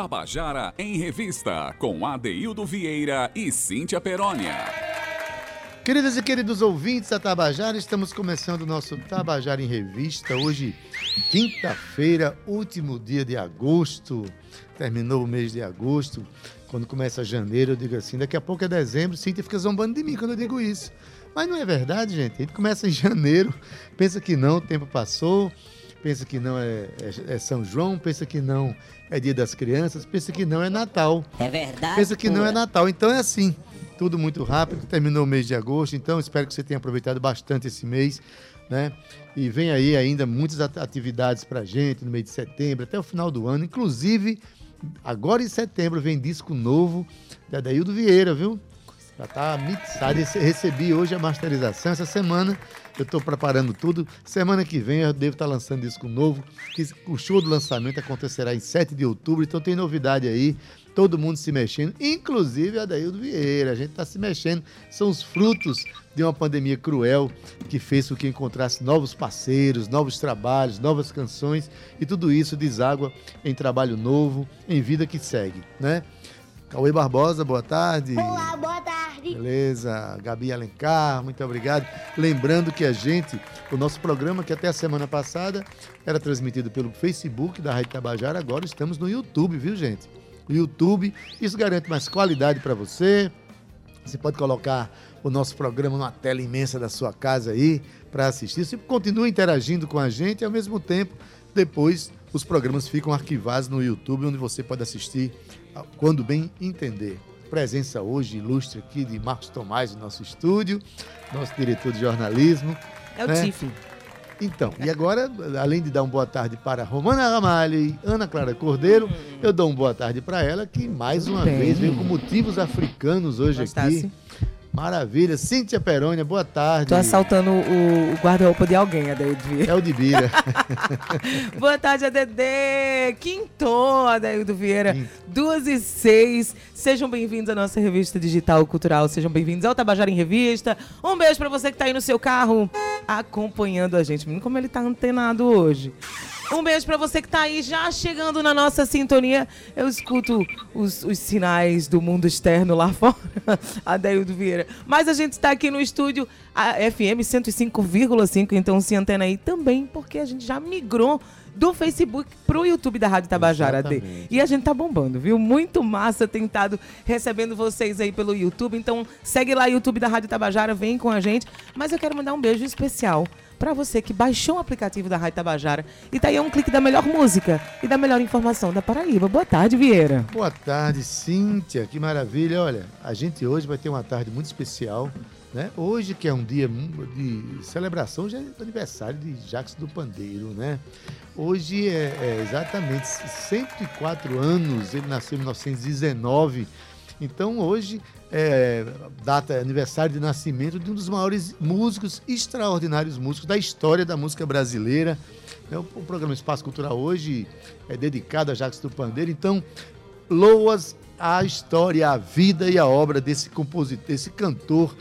Tabajara em Revista, com Adeildo Vieira e Cíntia Perónia. Queridas e queridos ouvintes da Tabajara, estamos começando o nosso Tabajara em Revista. Hoje, quinta-feira, último dia de agosto. Terminou o mês de agosto. Quando começa janeiro, eu digo assim: daqui a pouco é dezembro. Cíntia fica zombando de mim quando eu digo isso. Mas não é verdade, gente. Gente começa em janeiro, pensa que não, o tempo passou pensa que não é, é, é, São João, pensa que não é Dia das Crianças, pensa que não é Natal. É verdade. Pensa que não é Natal. Então é assim, tudo muito rápido. Terminou o mês de agosto, então espero que você tenha aproveitado bastante esse mês. Né? E vem aí ainda muitas atividades pra gente no mês de setembro, até o final do ano. Inclusive, agora em setembro vem disco novo da Daildo Vieira, viu? Já tá mixado. Recebi hoje a masterização essa semana. Eu estou preparando tudo. Semana que vem eu devo estar tá lançando disco novo. O show do lançamento acontecerá em 7 de outubro, então tem novidade aí. Todo mundo se mexendo, inclusive a Daildo Vieira. A gente está se mexendo. São os frutos de uma pandemia cruel que fez com que encontrasse novos parceiros, novos trabalhos, novas canções e tudo isso deságua em trabalho novo, em vida que segue, né? Cauê Barbosa, boa tarde. Olá, boa tarde. Beleza, Gabi Alencar, muito obrigado. Lembrando que a gente, o nosso programa, que até a semana passada era transmitido pelo Facebook da Rádio Tabajara, agora estamos no YouTube, viu, gente? YouTube, isso garante mais qualidade para você. Você pode colocar o nosso programa numa tela imensa da sua casa aí para assistir. Você continua interagindo com a gente e ao mesmo tempo, depois os programas ficam arquivados no YouTube, onde você pode assistir quando bem entender. Presença hoje ilustre aqui de Marcos Tomás no nosso estúdio, nosso diretor de jornalismo. É o né? Então, e agora, além de dar uma boa tarde para Romana Ramalho e Ana Clara Cordeiro, eu dou uma boa tarde para ela, que mais uma bem. vez veio com motivos africanos hoje Gostasse. aqui. Maravilha. Cíntia Perônia, boa tarde. Tô assaltando o, o guarda-roupa de alguém, Adaildo É o de Bira. boa tarde, ADD. Quinto, Adaildo Vieira. Quinto. Duas e seis. Sejam bem-vindos à nossa revista digital cultural. Sejam bem-vindos ao Tabajara em Revista. Um beijo para você que tá aí no seu carro acompanhando a gente. Menino, como ele tá antenado hoje. Um beijo para você que tá aí já chegando na nossa sintonia. Eu escuto os, os sinais do mundo externo lá fora, Adeildo Vieira. Mas a gente está aqui no estúdio a FM 105,5, então se antena aí também, porque a gente já migrou do Facebook pro YouTube da Rádio Tabajara D. E a gente tá bombando, viu? Muito massa tentado recebendo vocês aí pelo YouTube. Então segue lá o YouTube da Rádio Tabajara, vem com a gente. Mas eu quero mandar um beijo especial para você que baixou o aplicativo da Rádio Tabajara e tá aí um clique da melhor música e da melhor informação da Paraíba. Boa tarde, Vieira. Boa tarde, Cíntia. Que maravilha. Olha, a gente hoje vai ter uma tarde muito especial. Né? Hoje, que é um dia de celebração, hoje é aniversário de Jacques do Pandeiro, né? Hoje é, é exatamente 104 anos, ele nasceu em 1919. Então, hoje é, data aniversário de nascimento de um dos maiores músicos, extraordinários músicos da história da música brasileira. É, o, programa Espaço Cultural hoje é dedicado a Jacques do Pandeiro. Então, loas a história, a vida e a obra desse compositor, desse cantor,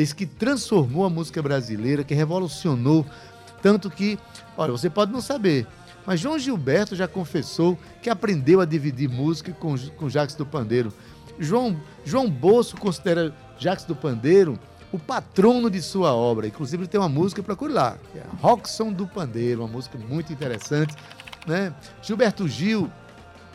esse que transformou a música brasileira, que revolucionou tanto que, olha, você pode não saber, mas João Gilberto já confessou que aprendeu a dividir música com, com Jacques do Pandeiro. João, João Bolso considera Jacques do Pandeiro o patrono de sua obra. Inclusive ele tem uma música, procure lá, que é Roxon do Pandeiro, uma música muito interessante. Né? Gilberto Gil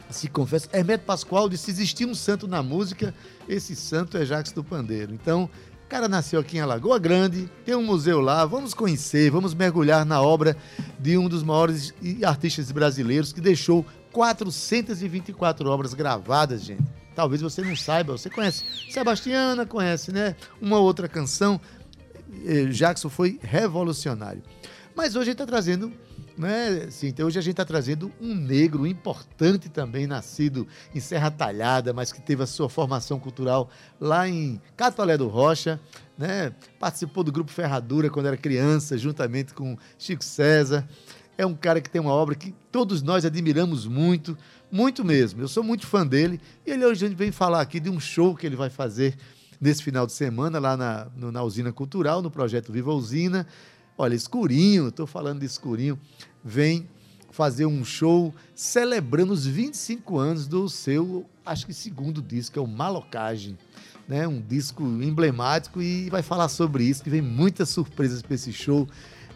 se confessa. Hermeto Pascoal disse: se existir um santo na música, esse santo é Jacques do Pandeiro. Então, cara nasceu aqui em Alagoa Grande, tem um museu lá, vamos conhecer, vamos mergulhar na obra de um dos maiores artistas brasileiros que deixou 424 obras gravadas, gente. Talvez você não saiba, você conhece Sebastiana, conhece, né? Uma outra canção. Eh, Jackson foi revolucionário. Mas hoje ele está trazendo, né? Hoje a gente está trazendo um negro importante também, nascido em Serra Talhada, mas que teve a sua formação cultural lá em Catolé do Rocha, né? Participou do grupo Ferradura quando era criança, juntamente com Chico César. É um cara que tem uma obra que todos nós admiramos muito, muito mesmo. Eu sou muito fã dele e ele hoje vem falar aqui de um show que ele vai fazer nesse final de semana lá na, no, na Usina Cultural, no projeto Viva Usina. Olha, Escurinho, estou falando de Escurinho, vem fazer um show celebrando os 25 anos do seu, acho que segundo disco, é o Malocagem. Né, um disco emblemático e vai falar sobre isso, que vem muitas surpresas para esse show.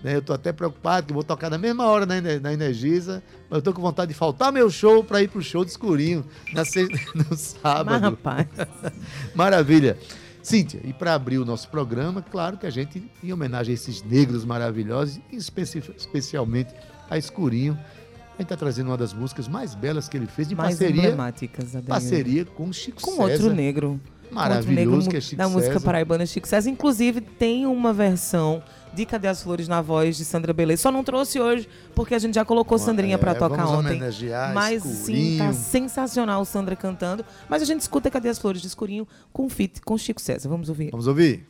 Né? Eu estou até preocupado que vou tocar na mesma hora na, na Energisa, mas eu estou com vontade de faltar meu show para ir para o show de escurinho na sexta, no sábado. Mas, rapaz. Maravilha. Cíntia, e para abrir o nosso programa, claro que a gente, em homenagem a esses negros maravilhosos, especi especialmente a Escurinho, a gente está trazendo uma das músicas mais belas que ele fez, de mais parceria, parceria com Chico com César. Com outro negro. Maravilhoso, outro negro, que é Chico Da César. música paraibana Chico César. Inclusive, tem uma versão de Cadê as Flores na voz de Sandra Beleza. Só não trouxe hoje porque a gente já colocou Sandrinha é, para tocar vamos ontem. Mas sim, tá sensacional Sandra cantando. Mas a gente escuta Cadê as Flores de Escurinho com fit com Chico César. Vamos ouvir. Vamos ouvir.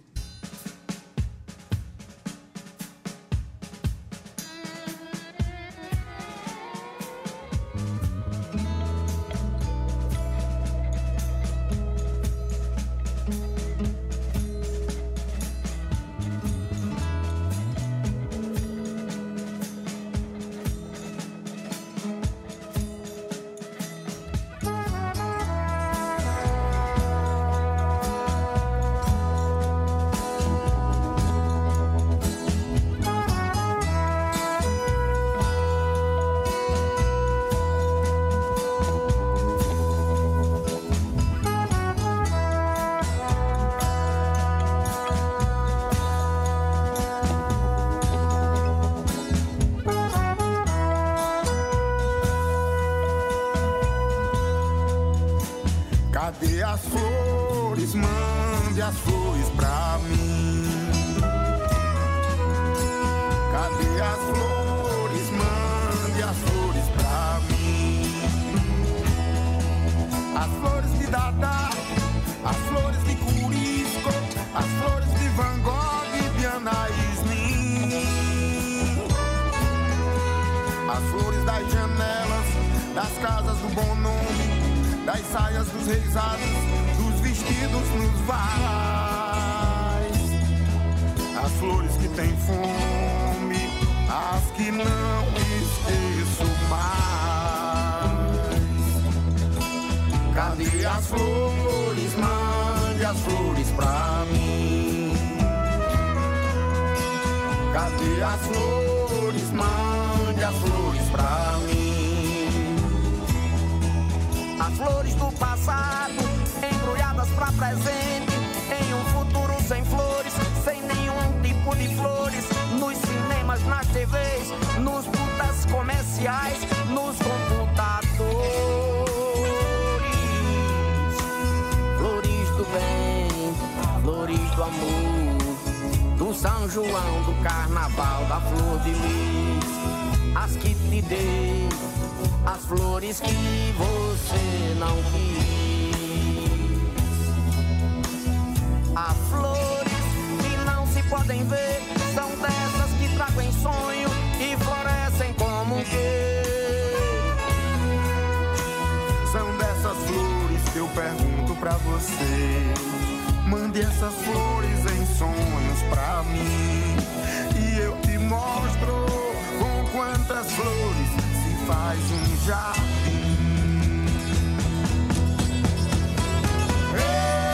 flores pra mim. Cadê as flores? Mande as flores pra mim. As flores de Dada, as flores de Curisco, as flores de Van Gogh e de Anaís Nin. As flores das janelas, das casas do bom nome, das saias dos reisados, dos vestidos nos varas flores que têm fome, as que não esqueço mais. Cadê as flores? Mande as flores pra mim. Cadê as flores? Mande as flores pra mim. As flores do passado, embrulhadas pra presente, em um futuro sem flores, sem nenhum de flores nos cinemas, nas TVs, nos putas comerciais, nos computadores. Flores do bem, flores do amor, do São João, do Carnaval, da Flor de luz. as que te dei, as flores que você não quis. A flor podem ver, são dessas que trago em sonho e florescem como um quê? São dessas flores que eu pergunto pra você. Mande essas flores em sonhos pra mim. E eu te mostro com quantas flores se faz um jardim. Hey!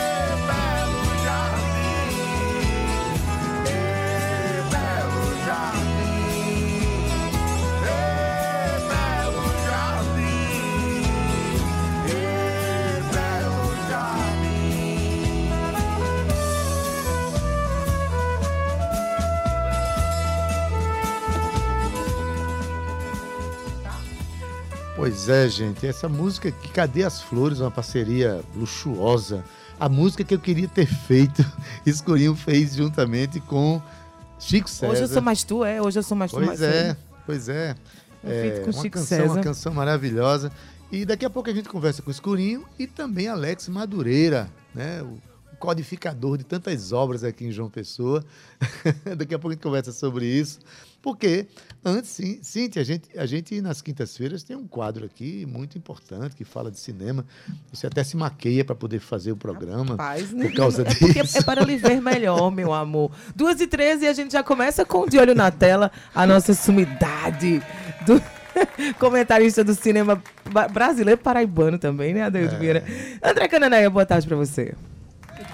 Pois é, gente. Essa música aqui, Cadê as Flores? Uma parceria luxuosa. A música que eu queria ter feito, Escurinho fez juntamente com Chico César. Hoje eu sou mais tu, é? Hoje eu sou mais tu, Pois mais é, pois é. Um feito com uma Chico canção, César. uma canção maravilhosa. E daqui a pouco a gente conversa com o Escurinho e também Alex Madureira, né? O codificador de tantas obras aqui em João Pessoa. daqui a pouco a gente conversa sobre isso. Porque antes, sim, Cíntia, a gente, a gente nas quintas-feiras tem um quadro aqui muito importante que fala de cinema. Você até se maqueia para poder fazer o programa. Rapaz, por causa é porque disso. é para lhe ver melhor, meu amor. Duas e 13 e a gente já começa com de olho na tela a nossa sumidade do comentarista do cinema brasileiro paraibano também, né, Adeildo Vieira? André Cananéia, boa tarde para você.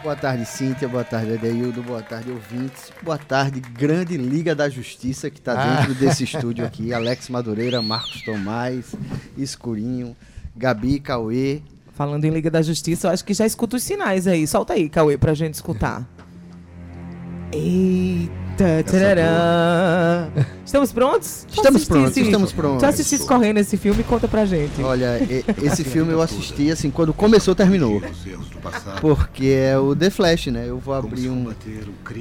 Boa tarde, Cíntia. Boa tarde, Adeildo. Boa tarde, ouvintes. Boa tarde, grande Liga da Justiça que está Ah. dentro desse estúdio aqui. Alex Madureira, Marcos Tomás, Escurinho, Gabi, Cauê. Falando em Liga da Justiça, eu acho que já escuta os sinais aí. Solta aí, Cauê, pra gente escutar. Eita, tarará. Estamos prontos? Tu Estamos prontos, estamos prontos. Tu correndo esse filme, conta pra gente. Olha, e- esse filme eu assisti assim, quando começou, terminou. Porque é o The Flash, né? Eu vou abrir um,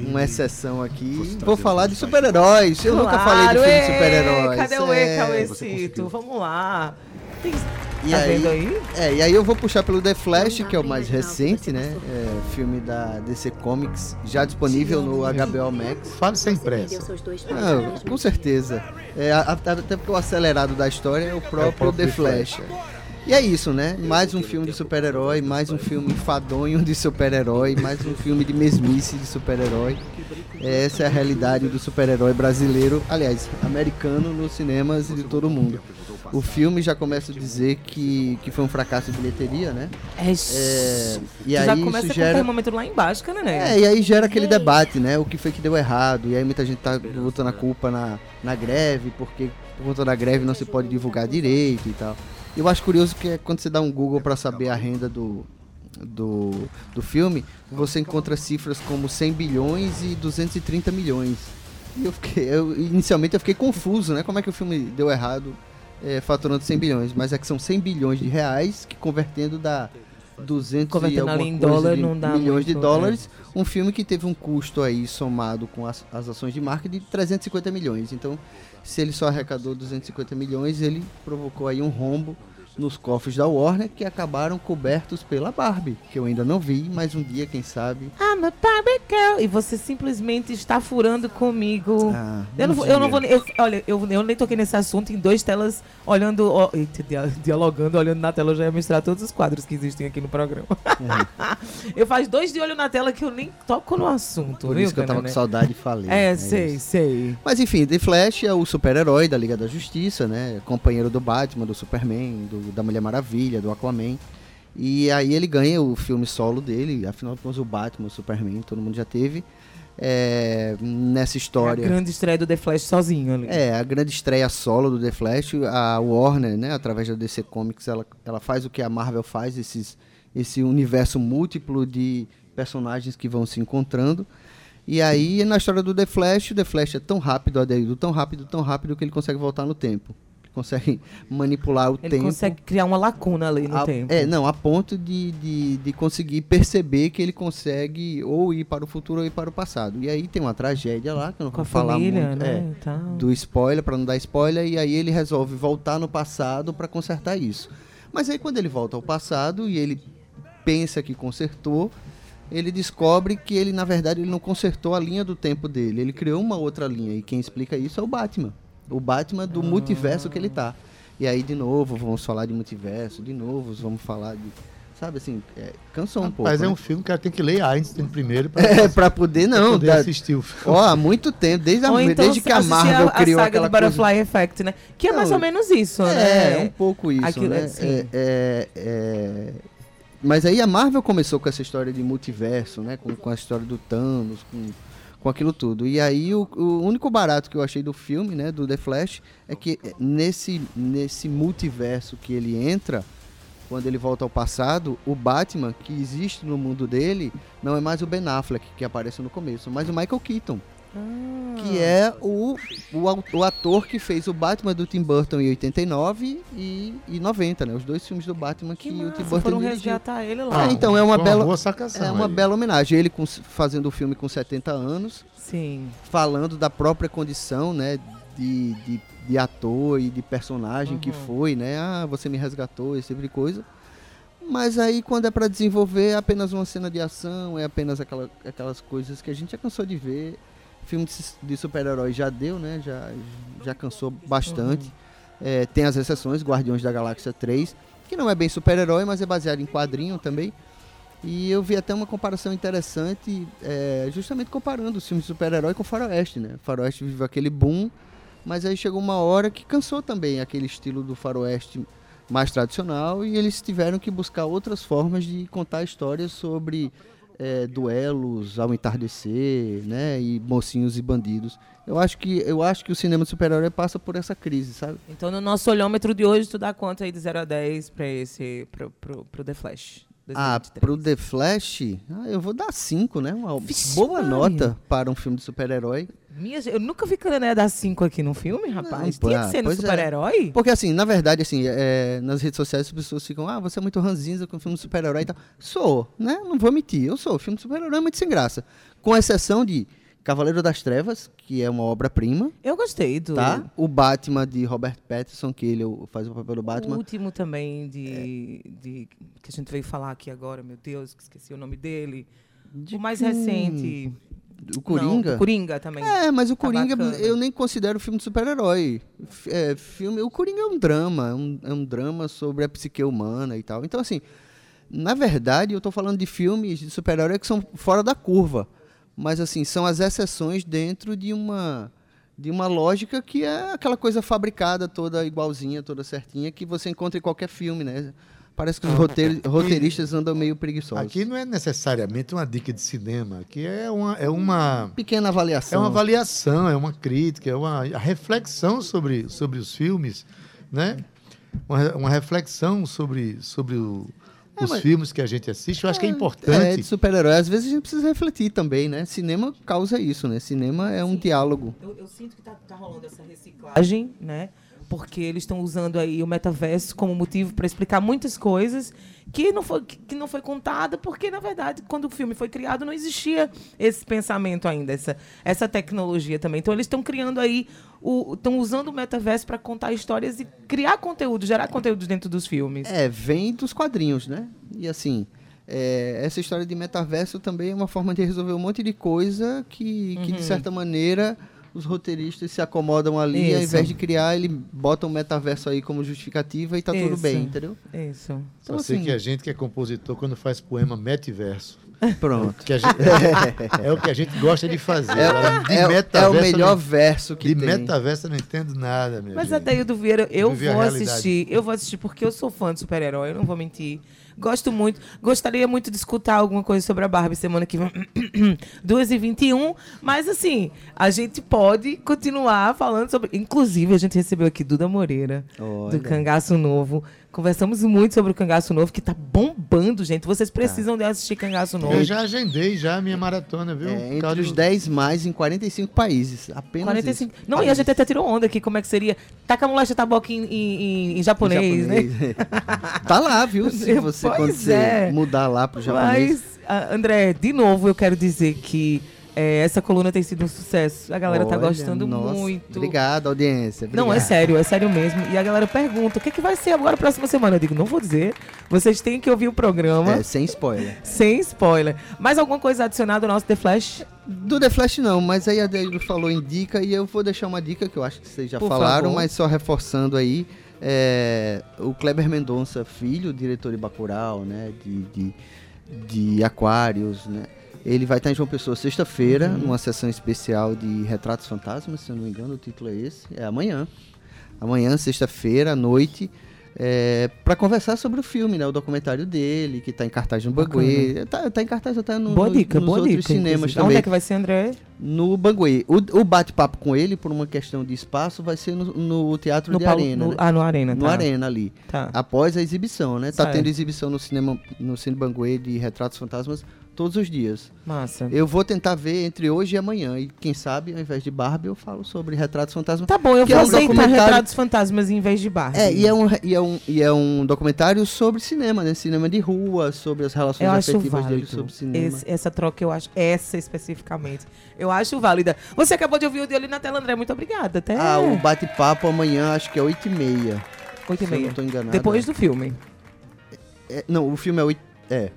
uma exceção aqui. Vou falar de super-heróis. Eu nunca falei de Claro, filme de super-heróis. Cadê o E, é. Cauêcito? Vamos lá. Tem- E tá aí- vendo aí? É, e aí eu vou puxar pelo The Flash, que é o mais recente, né? É, filme da DC Comics, já disponível no HBO Max. Fale sem pressa. Ah, com certeza. É, até porque o acelerado da história é o próprio, próprio The The Flash. E é isso, né? Mais um filme de super-herói, mais um filme fadonho de super-herói, mais um filme de mesmice de super-herói. Essa é a realidade do super-herói brasileiro, aliás, americano nos cinemas de todo mundo. O filme já começa a dizer que, que foi um fracasso de bilheteria, né? É, É, e tu aí já isso começa com o gera... termômetro lá embaixo, cara, né? É, e aí gera aquele debate, né? O que foi que deu errado? E aí muita gente tá botando a culpa na, na greve, porque por conta da greve não se pode divulgar direito e tal. Eu acho curioso que é quando você dá um Google para saber a renda do, do, do filme, você encontra cifras como 100 bilhões e 230 milhões. E eu fiquei, eu, inicialmente eu fiquei confuso, né? Como é que o filme deu errado é, faturando 100 bilhões? Mas é que são 100 bilhões de reais que convertendo dá 200 e Convertendo ali em dólar de não dá milhões de muito, dólares. Um filme que teve um custo aí somado com as, as ações de marketing de 350 milhões. Então, se ele só arrecadou 250 milhões, ele provocou aí um rombo nos cofres da Warner que acabaram cobertos pela Barbie, que eu ainda não vi, mas um dia, quem sabe. I'm a Barbie girl. E você simplesmente está furando comigo. Ah, Eu não, vou, eu não vou. eu- olha, eu, eu nem toquei nesse assunto em dois telas, olhando. ó, dialogando, olhando na tela, eu já ia mostrar todos os quadros que existem aqui no programa. eu faz dois de olho na tela que eu nem toco no assunto, Por viu, isso que eu tava com Canané? saudade e falei. É, É sei, isso. sei. Mas enfim, The Flash é o super-herói da Liga da Justiça, né? Companheiro do Batman, do Superman, do- da Mulher Maravilha, do Aquaman. E aí ele ganha o filme solo dele, afinal de contas o Batman, o Superman, todo mundo já teve. É, nessa É a história. grande estreia do The Flash sozinho ali. É, a grande estreia solo do The Flash, a Warner, né, através da DC Comics, ela, ela faz o que a Marvel faz, esses, esse universo múltiplo de personagens que vão se encontrando. E aí, na história do The Flash, o The Flash é tão rápido, Adeildo, tão rápido, tão rápido que ele consegue voltar no tempo. Ele consegue manipular o Ele tempo. consegue criar uma lacuna ali no a, tempo. É, não, a ponto de, de, de conseguir perceber que ele consegue ou ir para o futuro ou ir para o passado. E aí tem uma tragédia lá, que eu não Com vou falar família, muito. né? é, do spoiler, para não dar spoiler, e aí ele resolve voltar no passado para consertar isso. Mas aí quando ele volta ao passado e ele pensa que consertou, ele descobre que ele na verdade ele não consertou a linha do tempo dele, ele criou uma outra linha e quem explica isso é o Batman. O Batman do multiverso que ele tá. E aí de novo vamos falar de multiverso, de novo vamos falar de sabe assim, é, cansou um pouco. Mas é né? um filme que cara tem que ler Einstein primeiro pra, É, pra poder pra não, poder da- assistir o filme. ó, há muito tempo, desde, a, então desde que a Marvel a, criou a saga aquela do coisa Butterfly Effect, né? Que é Não, mais ou menos isso, É, né? é um pouco isso, Aquilo, né? assim. É, é, é... Mas aí a Marvel começou com essa história de multiverso, né? Com, com a história do Thanos, com, com aquilo tudo. E aí o, o único barato que eu achei do filme, né? Do The Flash, é que nesse, nesse multiverso que ele entra, quando ele volta ao passado, o Batman que existe no mundo dele não é mais o Ben Affleck que aparece no começo, mas o Michael Keaton. Que é o, o, o ator que fez o Batman do Tim Burton em 89 e, e 90, né? Os dois filmes do Batman que, Que o Tim Burton foram dirigiu. resgatar ele lá. Ah, então, é uma Foi bela- É uma aí. bela homenagem. Ele com- fazendo o filme com 70 anos, Sim. falando da própria condição, né? De, de, de ator e de personagem que Uhum. foi, né? Ah, você me resgatou, esse tipo de coisa. Mas aí, quando é pra desenvolver, é apenas uma cena de ação, é apenas aquela, aquelas coisas que a gente já cansou de ver. Filme de, super-herói já deu, né? Já, já cansou bastante. É, tem as exceções, Guardiões da Galáxia 3, que não é bem super-herói, mas é baseado em quadrinho também. E eu vi até uma comparação interessante, é, justamente comparando os filmes de super-herói com o Faroeste, né? O Faroeste viveu aquele boom, mas aí chegou uma hora que cansou também aquele estilo do Faroeste mais tradicional e eles tiveram que buscar outras formas de contar histórias sobre é, duelos ao entardecer, né? E mocinhos e bandidos. Eu acho que eu acho que o cinema de super-herói passa por essa crise, sabe? Então, no nosso olhômetro de hoje, tu dá quanto aí de 0 a 10 pra esse, pro, pro, pro The Flash? Ah, 2023? pro The Flash, ah, eu vou dar 5, né? Uma Vixe, boa Maria. nota para um filme de super-herói. Minha, eu nunca vi Cané dar 5 aqui no filme, rapaz. pô, Tinha ah, que ser no é. super-herói? Porque assim, na verdade, assim, é, nas redes sociais as pessoas ficam, ah, você é muito ranzinza com filme de super-herói e tal. Sou, né? Não vou mentir, eu sou. O filme de super-herói é muito sem graça. Com exceção de Cavaleiro das Trevas, que é uma obra-prima, Eu gostei do tá? O Batman de Robert Pattinson, que ele faz o papel do o Batman. último também de, de que a gente veio falar aqui agora, meu Deus, que esqueci o nome dele. De o mais quem? recente. O Coringa? Não, o Coringa também. É, mas o Tá Coringa bacana. eu nem considero filme de super-herói. É, filme, o Coringa é um drama, é um, é um drama sobre a psique humana e tal. Então, assim, na verdade, eu tô falando de filmes de super-herói que são fora da curva. Mas, assim, são as exceções dentro de uma, de uma lógica que é aquela coisa fabricada, toda igualzinha, toda certinha, que você encontra em qualquer filme, né? Parece que os roteir- roteiristas andam meio preguiçosos. Aqui não é necessariamente uma dica de cinema, aqui é uma, é uma, Pequena é avaliação. uma avaliação, é uma crítica, é uma reflexão sobre, sobre os filmes, né? Uma, uma reflexão sobre, sobre o- É, os mas- filmes que a gente assiste. Eu acho que é É, importante. de super-herói. Às vezes a gente precisa refletir também, né? Cinema causa isso, né? Cinema é um diálogo. Eu, eu sinto que tá, tá rolando essa reciclagem, né? Porque eles estão usando aí o metaverso como motivo para explicar muitas coisas que não, foi, que, não foi contada, porque, na verdade, quando o filme foi criado, não existia esse pensamento ainda, essa, essa tecnologia também. Então, eles estão criando aí, estão usando o metaverso para contar histórias e criar conteúdo, gerar conteúdo dentro dos filmes. É, vem dos quadrinhos, né? E assim, é, essa história de metaverso também é uma forma de resolver um monte de coisa que, que Uhum. de certa maneira, os roteiristas se acomodam ali, ao invés de criar, ele bota um metaverso aí como justificativa e tá tudo Isso. bem, entendeu? Isso. Só Então, sei assim- que a gente que é compositor, quando faz poema metiverso, Pronto. que a gente, é, o que a gente gosta de fazer. É, de é- é o metaverso eu melhor não- verso que De tem. metaverso eu não entendo nada, meu Mas gente. até do Vieira, eu Viver a vou assistir. Eu vou assistir porque eu sou fã de super-herói, eu não vou mentir. Gosto muito. Gostaria muito de escutar alguma coisa sobre a Barbie semana que vem. 2h21. Mas assim, a gente pode continuar falando sobre. Inclusive, a gente recebeu aqui Duda Moreira, Olha. do Cangaço Novo. Conversamos muito sobre o Cangaço Novo, que tá bombando, gente. Vocês precisam de assistir Cangaço Novo. Eu já agendei já a minha maratona, viu? É, entre causa os do- 10 mais em 45 países. Apenas 45. isso. Não, e a gente até tirou onda aqui, como é que seria? Takamulacha taboca em, em, em, em japonês, né? tá lá, viu? Se você, Pois quando você é. mudar lá pro japonês. Mas, ah, André, de novo eu quero dizer que eh, essa coluna tem sido um sucesso. A galera tá Olha, gostando nossa, muito. Obrigado, audiência. Não, é obrigado. sério, é sério mesmo. E a galera pergunta, o que, é que vai ser agora a próxima semana? Eu digo, não vou dizer. Vocês têm que ouvir o programa, É, sem spoiler. sem spoiler. Mais alguma coisa adicionada ao nosso The Flash? Do The Flash não, mas aí a Deildo falou em dica e eu vou deixar uma dica que eu acho que vocês já Por falaram, favor. mas só reforçando aí. é, o Kleber Mendonça, filho, diretor de Bacurau, né, de, de, de Aquários, né, ele vai estar em João Pessoa sexta-feira, Uhum. numa sessão especial de Retratos Fantasmas, se eu não me engano, o título é esse, é amanhã. Amanhã, sexta-feira, à noite, para conversar sobre o filme, né, o documentário dele, que está em cartaz no Banguê. Tá, tá em cartaz até no, boa no- dica, nos boa outros dica. cinemas inclusive. também Onde é que vai ser, André? no Banguê. O, o bate-papo com ele, por uma questão de espaço, vai ser no, no Teatro No de Paulo- Arena. no- né? Ah, no Arena, No tá. Arena ali. Tá. Após a exibição, né? Tá Certo. tendo exibição no cinema, no Cine Banguê de Retratos Fantasmas todos os dias. Massa. Eu vou tentar ver entre hoje e amanhã. E quem sabe, ao invés de Barbie, eu falo sobre Retratos Fantasmas. Tá bom, eu é vou um aceitar documentário- Retratos Fantasmas em vez de Barbie. É, e é, um, e, é um, e é um documentário sobre cinema, né? Cinema de rua, sobre as relações Eu afetivas dele sobre cinema. Esse- essa troca eu acho, essa especificamente, eu acho válida. Você acabou de ouvir o de olho na tela, André. Muito obrigada. Até Ah, o bate-papo amanhã, acho que é 8h30. oito e Se eu não tô enganado. Depois do filme. É, não, o filme é 8. É.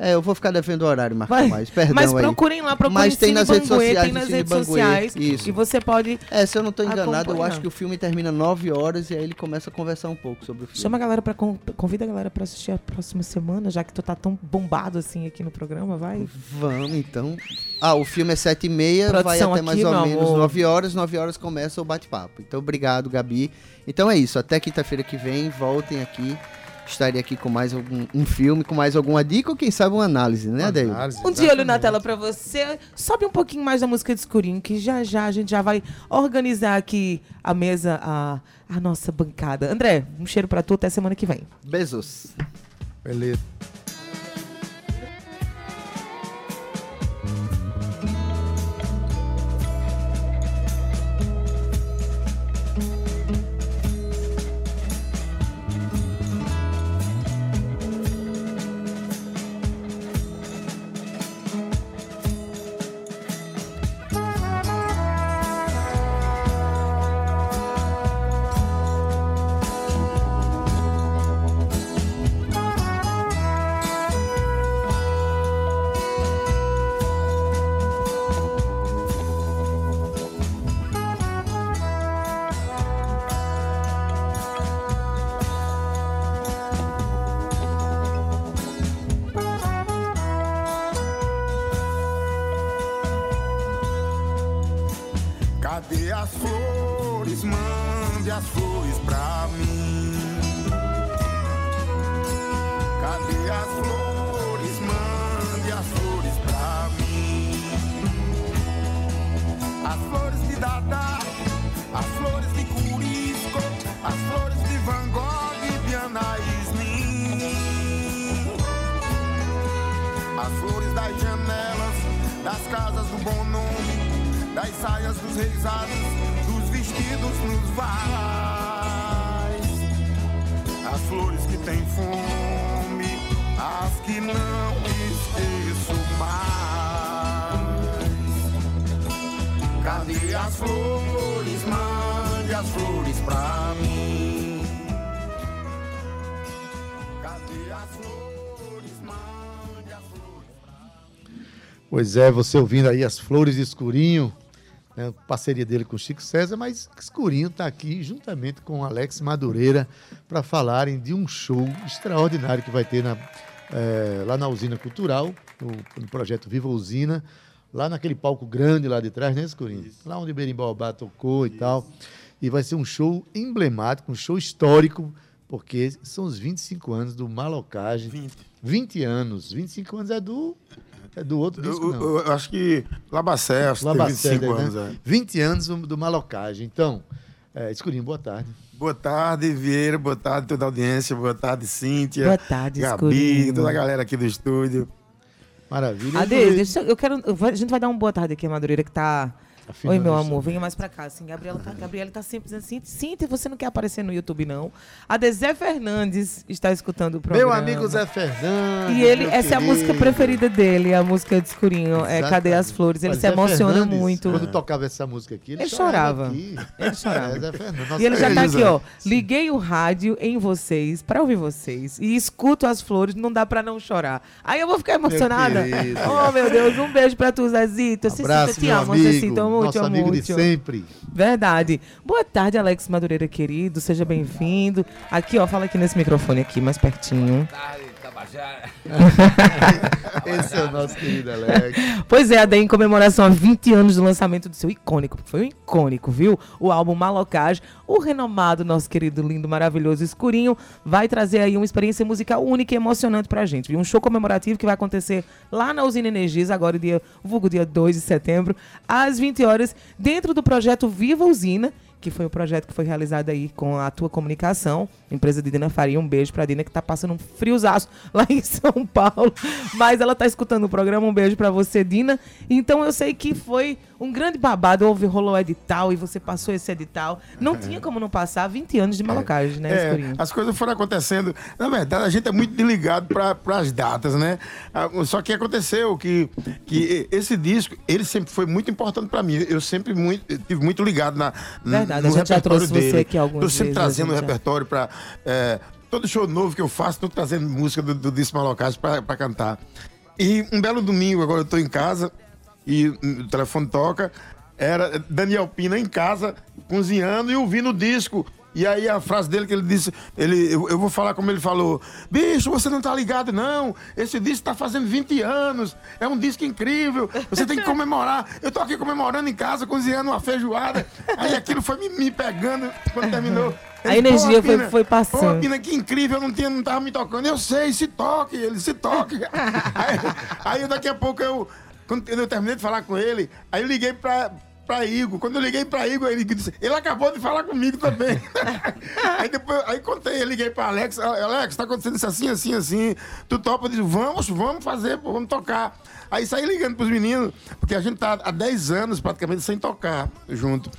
É, eu vou ficar devendo o horário, Marco Vai. mais. Perdão Mas aí. procurem lá, procurem Mas tem Cine nas redes Banguê, sociais tem nas redes Banguê. sociais. Isso. E você pode. É, se eu não tô enganado, eu acho que o filme termina 9 horas e aí ele começa a conversar um pouco sobre o filme. Chama a galera pra. con- Convida a galera pra assistir a próxima semana, já que tu tá tão bombado assim aqui no programa, vai. Vamos, então. Ah, o filme é 7 e meia, vai até mais aqui, ou meu menos amor. 9 horas. 9 horas começa o bate-papo. Então, obrigado, Gabi. Então é isso. Até quinta-feira que vem, voltem aqui. Estarei aqui com mais algum um filme, com mais alguma dica ou quem sabe uma análise, né? Análise, Um de olho na tela pra você. Sobe um pouquinho mais da música de escurinho, que já já a gente já vai organizar aqui a mesa, a, a nossa bancada. André, um cheiro pra tu até semana que vem. Beijos. Beleza. As flores pra mim. Cadê as flores? Mande as flores. Pois é, você ouvindo aí as Flores de Escurinho, né, parceria dele com o Chico César, mas Escurinho está aqui juntamente com o Alex Madureira para falarem de um show extraordinário que vai ter na, eh, lá na Usina Cultural, no, no projeto Viva Usina, lá naquele palco grande lá de trás, né, Escurinho? Lá onde Berimbau tocou e tal. E vai ser um show emblemático, um show histórico, porque são os 25 anos do Malocagem. 20. 20 anos. 25 anos é do, é do outro disco, Eu, não. eu- eu acho que Labacé, acho que tem Labacé, 25 né? anos. É. 20 anos do, Malocagem. Então, é, Escurinho, boa tarde. Boa tarde, Vieira. Boa tarde, toda a audiência. Boa tarde, Cíntia. Boa tarde, Gabi, Escurinho. toda a galera aqui do estúdio. Maravilha. Ade, eu quero. eu vou- A gente vai dar uma boa tarde aqui, a Madureira, que tá. Oi, meu amor, venha mais pra cá. Assim, Gabriela tá, Gabriela tá sempre dizendo assim: Cíntia, você não quer aparecer no YouTube, não? A de Zé Fernandes está escutando o programa. Meu amigo Zé Fernandes. E ele, meu essa é a querido. música preferida dele, a música de escurinho. É Cadê as. Flores? Ele Mas se Zé emociona Fernandes, muito. Quando tocava essa música aqui, ele, Ele chorava. aqui. Ele chorava. É, Zé Fernandes. Nossa, E ele já tá aqui, ó. Liguei o rádio em vocês, pra ouvir vocês. E escuto as flores, não dá pra não chorar. Aí eu vou ficar emocionada. querido. Oh, meu Deus, um beijo pra tu, Zezito. Abraço, te meu amo, amigo. Cecito. Muito, nosso amigo muito. de sempre. Verdade. Boa tarde, Alex Madureira, querido. Seja bem-vindo. Aqui, ó, fala aqui nesse microfone aqui, mais pertinho. Esse é o nosso querido Alex. Pois é, Adem, em comemoração a 20 anos do lançamento do seu icônico, porque foi um icônico, viu? O álbum Malocage, o renomado, nosso querido, lindo, maravilhoso Escurinho, vai trazer aí uma experiência musical única e emocionante pra gente, viu? Um show comemorativo que vai acontecer lá na Usina Energias, agora dia, vulgo dia 2 de setembro, às 20 horas, dentro do projeto Viva Usina, que foi o projeto que foi realizado aí com a tua comunicação, empresa de Dina Faria. Um beijo pra Dina que tá passando um friozaço lá em São Paulo, mas ela tá escutando o programa. Um beijo pra você, Dina. Então eu sei que foi um grande babado, houve rolou edital e você passou esse edital. Não tinha como não passar 20 anos de malocagem, né, É, Escurinho? as coisas foram acontecendo. Na verdade, a gente é muito desligado para as datas, né? Ah, Só que aconteceu que, que esse disco, ele sempre foi muito importante para mim. Eu sempre muito, tive muito ligado na, Verdade, a gente já trouxe você dele. aqui algumas Tô sempre vezes, a trazendo o já- repertório para todo show novo que eu faço, tô trazendo música do, do Disco Malocage para cantar. E um belo domingo, agora eu tô em casa e o telefone toca. Era Daniel Pina em casa, cozinhando e ouvindo o disco. E aí a frase dele que ele disse, ele, eu, eu vou falar como ele falou, bicho, você não tá ligado não, esse disco tá fazendo 20 anos, é um disco incrível, você tem que comemorar. Eu tô aqui comemorando em casa, cozinhando uma feijoada. Aí aquilo foi me, me pegando quando terminou. A Ele, energia "Pô, foi- Pina, foi passando." Pô, Pina, que incrível, eu não, tinha, não tava me tocando. Eu sei, se toque, ele se toque. aí, aí daqui a pouco eu, quando eu terminei de falar com ele, aí eu liguei pra, pra Igor. Quando eu liguei pra Igor, ele disse, ele acabou de falar comigo também. aí depois, aí contei, eu liguei pra Alex, Alex, tá acontecendo isso assim, assim, assim. Tu topa? Eu disse, vamos, vamos fazer, pô, vamos tocar. Aí saí ligando pros meninos, porque a gente tá há 10 anos praticamente sem tocar junto.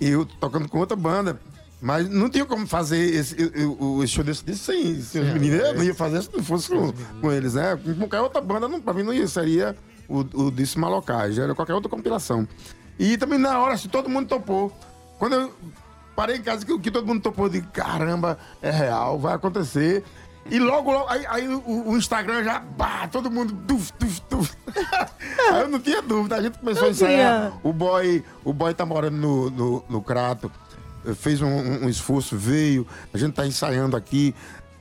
E eu tocando com outra banda. Mas não tinha como fazer esse, o, o show desse, desse sem, sem os meninos. Eu não ia fazer se não fosse com, com eles, né? Com qualquer outra banda, não, pra mim não ia, seria o, o Disco Malocage, era qualquer outra compilação. E também na hora, assim, todo mundo topou. Quando eu parei em casa, que, que todo mundo topou, eu digo, caramba, é real, vai acontecer. E logo, logo, aí, aí o, o Instagram já, bah, todo mundo, tuf, tuf, tuf. aí eu não tinha dúvida, a gente começou Não a ensaiar. O boy, o boy tá morando no, no, no Crato, fez um, um- um esforço, veio, a gente tá ensaiando aqui.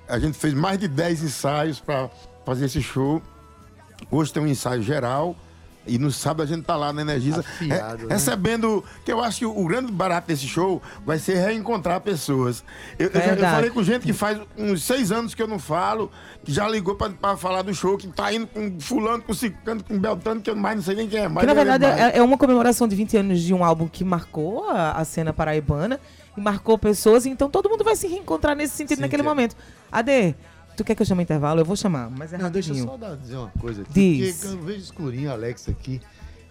A gente fez mais de 10 ensaios para fazer esse show. Hoje tem um ensaio geral. E no sábado a gente tá lá na Energisa Afiado, re- né? recebendo. Que eu acho que o grande barato desse show vai ser reencontrar pessoas. Eu, eu já- eu falei com gente que faz uns seis anos que eu não falo, que já ligou pra, pra falar do show, que tá indo com fulano, com ciclano, com beltano, que eu mais não sei nem quem é. mais Que na nem verdade é, é uma comemoração de 20 anos de um álbum que marcou a, a cena paraibana e marcou pessoas, então todo mundo vai se reencontrar nesse sentido Cíntia. naquele momento. Ade, tu quer que eu chame intervalo? Eu vou chamar, mas é Não, deixa eu só dar- dizer uma coisa aqui. Diz. Porque eu vejo escurinho, Alex, aqui.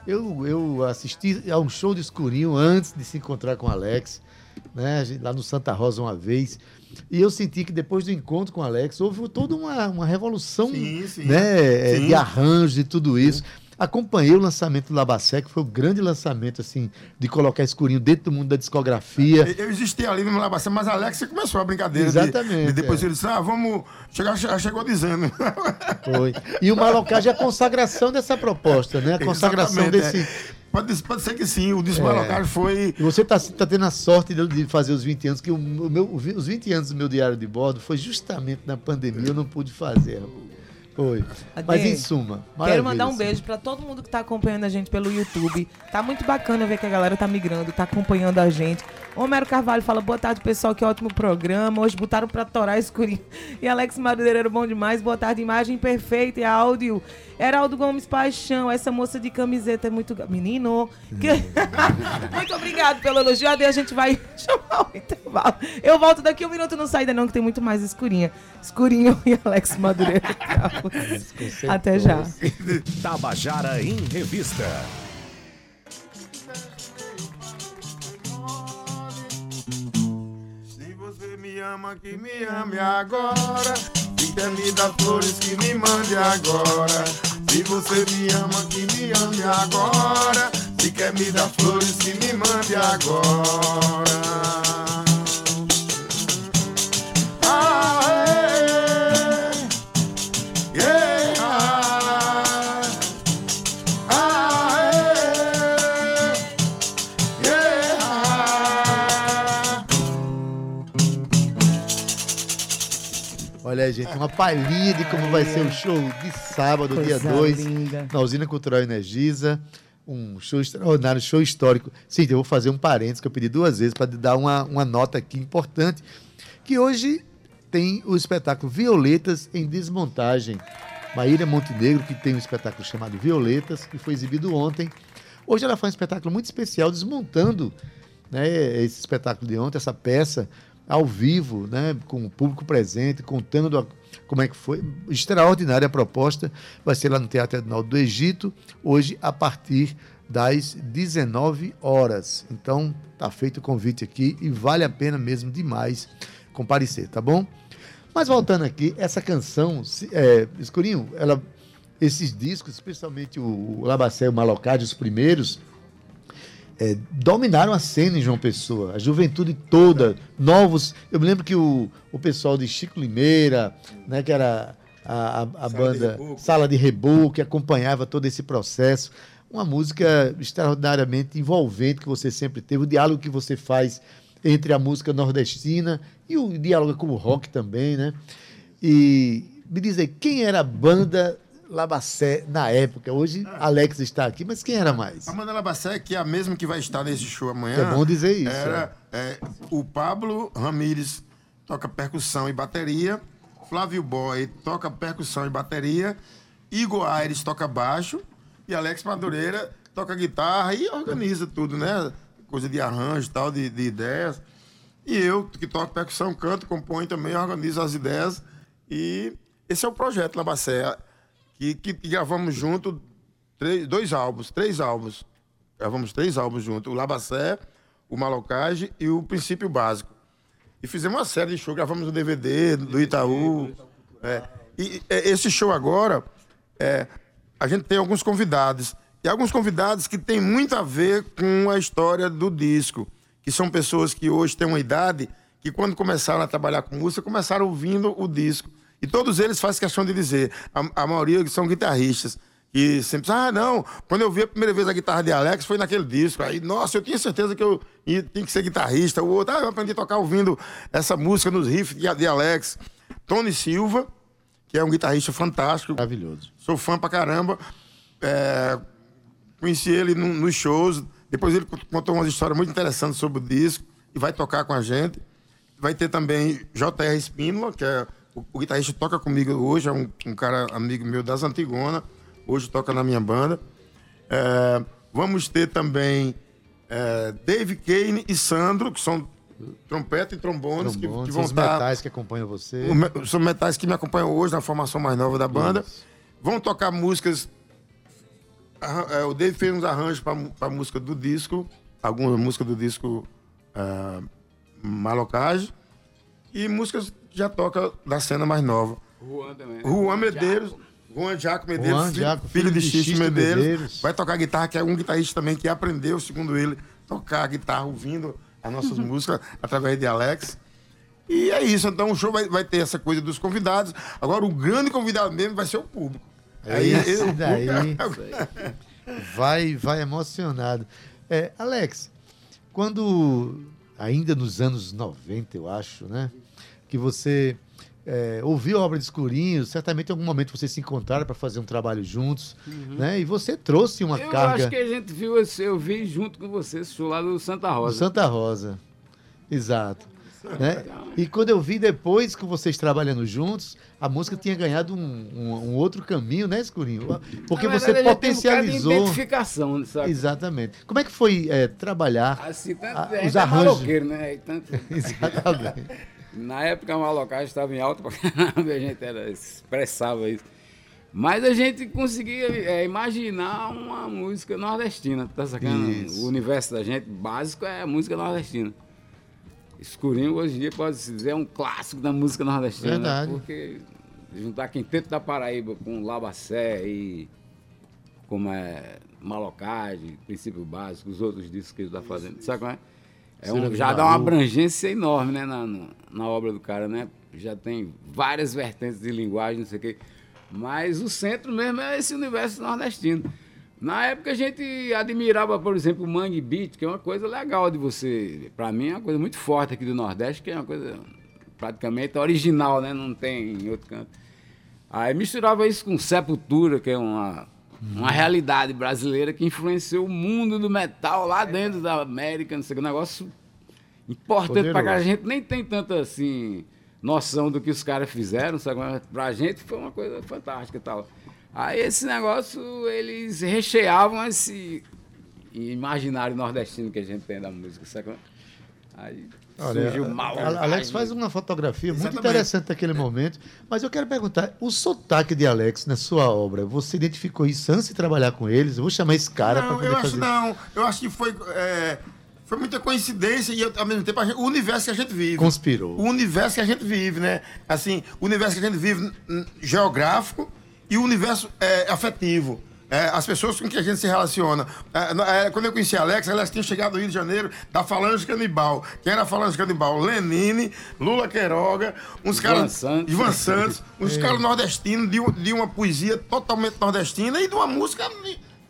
Eu, eu assisti a um show de escurinho antes de se encontrar com o Alex, né? Lá no Santa Rosa uma vez. E eu senti que depois do encontro com o Alex, houve toda uma, uma revolução Sim, sim. né? Sim. de arranjos e tudo isso. Acompanhei o lançamento do Labacé, que foi o grande lançamento, assim, de colocar escurinho dentro do mundo da discografia. Eu existia ali no Labacé, mas a Alex começou a brincadeira. de- Exatamente, de depois é. ele disse: ah, vamos. Chegar, che- chegou dizendo. Foi. E o Malocage é a consagração dessa proposta, né? A consagração Exatamente, desse. é. Pode, pode ser que sim, o disco É. Foi. E você está tá tendo a sorte de, de fazer os 20 anos, que o, o meu, os 20 anos do meu diário de bordo foi justamente na pandemia, eu não pude fazer. Foi. Ade, Mas em suma. Quero mandar um beijo pra todo mundo que tá acompanhando a gente pelo YouTube. Tá muito bacana ver que a galera tá migrando, tá acompanhando a gente. Homero Carvalho fala, boa tarde, pessoal, que ótimo programa. Hoje botaram pra torar escurinho. E Alex Madureira, bom demais. Boa tarde, imagem perfeita e áudio. Heraldo Gomes Paixão, essa moça de camiseta é muito... Menino! que- muito obrigado pelo elogio. Ade, a gente vai chamar o intervalo. Eu volto daqui um minuto, não sai ainda não, que tem muito mais escurinha. Escurinho e Alex Madureira. Até já. Tabajara em Revista. Ama, que me ame agora. Se quer me dar flores, que me mande agora. Se você me ama, que me ame agora. Se quer me dar flores, que me mande agora. Aí, gente, uma palhinha de como vai ser o show de sábado, dia Coisa 2, linda. na Usina Cultural Energisa. Um show extraordinário, show histórico. Sim, eu vou fazer um parênteses que eu pedi duas vezes para dar uma, uma nota aqui importante. Que hoje tem o espetáculo Violetas em Desmontagem. Maíra Montenegro, que tem um espetáculo chamado Violetas, que foi exibido ontem. Hoje ela faz um espetáculo muito especial, desmontando né, esse espetáculo de ontem, essa peça ao vivo, né, com o público presente, contando como é que foi. Extraordinária proposta. Vai ser lá no Teatro Edinaldo do Egito, hoje a partir das 19 horas. Então, tá feito o convite aqui e vale a pena mesmo demais comparecer, tá bom? Mas voltando aqui, essa canção, é, Escurinho, ela, esses discos, especialmente o, o Labacé e o Malocade, os primeiros, é, dominaram a cena em João Pessoa, a juventude toda, novos. Eu me lembro que o, o pessoal de Chico Limeira, né, que era a, a- a de banda Reboco. Sala de Reboco, que acompanhava todo esse processo. Uma música extraordinariamente envolvente que você sempre teve, o diálogo que você faz entre a música nordestina e o diálogo com o rock também, né? E me diz aí, quem era a banda Labacé na época? Hoje Alex está aqui, mas quem era mais? A Amanda Labacé, que é a mesma que vai estar nesse show amanhã. É bom dizer isso, Era é, o Pablo Ramires toca percussão e bateria. Flávio Boy toca percussão e bateria. Igor Aires toca baixo. E Alex Madureira toca guitarra e organiza tudo, né? Coisa de arranjo e tal, de, de ideias. E eu, que toco percussão, canto, compõe também, organizo as ideias. E esse é o projeto Labacé, que, que, gravamos junto três, dois álbuns, três álbuns. Gravamos três álbuns juntos, o Labacé, o Malocage e o Princípio Básico. E fizemos uma série de shows, gravamos o DVD do Itaú. É. E é, esse show agora, é, a gente tem alguns convidados. E alguns convidados que têm muito a ver com a história do disco. Que são pessoas que hoje têm uma idade que quando começaram a trabalhar com música, começaram ouvindo o disco. E todos eles fazem questão de dizer, a, a maioria são guitarristas. E sempre, ah, não, quando eu vi a primeira vez a guitarra de Alex foi naquele disco. Aí, nossa, eu tinha certeza que eu tinha que ser guitarrista. O outro, ah, eu aprendi a tocar ouvindo essa música nos riffs de, Alex. Tony Silva, que é um guitarrista fantástico. Maravilhoso. Sou fã pra caramba. É, conheci ele num- nos shows. Depois ele contou umas histórias muito interessantes sobre o disco e vai tocar com a gente. Vai ter também J.R. Espínola, que é o, o guitarrista que toca comigo hoje, é um, um cara amigo meu das Antigona, hoje toca na minha banda. É, vamos ter também é, Dave Kane e Sandro, que são trompete e trombones, que, Trombones, que vão os estar metais que acompanham você. o São metais que me acompanham hoje na formação mais nova da banda. Isso. Vão tocar músicas. é, o Dave fez uns arranjos para música do disco, alguma música do disco ah, Malocage, e músicas que já toca da cena mais nova. Juan também. né? Juan Medeiros, Juan Jaco Medeiros, Juan filho, Jaco, filho de Xixi Medeiros, Medeiros. vai tocar guitarra, que é um guitarrista também que aprendeu, segundo ele, tocar guitarra ouvindo as nossas músicas através de Alex. E é isso, então o show vai, vai ter essa coisa dos convidados. Agora, o grande convidado mesmo vai ser o público. Aí, Esse ele- o daí vai, vai emocionado. É, Alex, quando ainda nos anos 90, eu acho, né? Que você é, ouviu a obra de Escurinho, certamente em algum momento vocês se encontraram para fazer um trabalho juntos, né? E você trouxe uma Eu carga acho que a gente viu, esse- eu vi junto com você lá do Santa do Rosa. Santa Rosa. Exato. Né? E quando eu vi depois com vocês trabalhando juntos, a música tinha ganhado um, um- um outro caminho, né, Escurinho? Porque Na você verdade, tem um potencializou. identificação, sabe? Exatamente. Como é que foi é, trabalhar? Assim, tanto, a gente os é arranjos. né? Tanto- Exatamente. na época a malocagem estava em alta pra caramba, a gente era, expressava isso. Mas a gente conseguia é, imaginar uma música nordestina, tá sacando? Isso. O universo da gente básico é a música nordestina. Escurinho hoje em dia pode se dizer é um clássico da música nordestina. né? Verdade. Porque juntar Quinteto da Paraíba com Labacé e como é Malocagem, Princípio Básico, os outros discos que ele está fazendo. Sabe como é? É um- já dá uma abrangência enorme né, na, na, na obra do cara, né? Já tem várias vertentes de linguagem, não sei o quê. Mas o centro mesmo é esse universo nordestino. Na época a gente admirava, por exemplo, o Mangue Beat, que é uma coisa legal de você. Para mim é uma coisa muito forte aqui do Nordeste, que é uma coisa praticamente original, né? Não tem em outro canto. Aí misturava isso com Sepultura, que é uma, uma realidade brasileira que influenciou o mundo do metal lá dentro da América, não sei o que, um negócio importante cá. A gente nem tem tanta assim noção do que os caras fizeram, sabe? Mas pra gente foi uma coisa fantástica e tal. Aí esse negócio, eles recheavam esse imaginário nordestino que a gente tem da música, sabe? Aí Olha, surgiu mal. a- Alex faz uma fotografia muito Exatamente. interessante daquele momento, mas eu quero perguntar, o sotaque de Alex na sua obra, você identificou isso antes de trabalhar com eles? Eu vou chamar esse cara para não, poder eu acho fazer. não. Eu acho que foi, é, foi muita coincidência e ao mesmo tempo gente- o universo que a gente vive. Conspirou. O universo que a gente vive, né? Assim, o universo que a gente vive geográfico e o universo é, afetivo. É, as pessoas com que a gente se relaciona. É, é, quando eu conheci a Alex, ela tinha chegado do Rio de Janeiro da Falange Canibal. Quem era a Falange Canibal? Lenine, Lula Queiroga, uns Ivan caras. Santos. Ivan Santos, uns caras nordestinos, de, de uma poesia totalmente nordestina e de uma música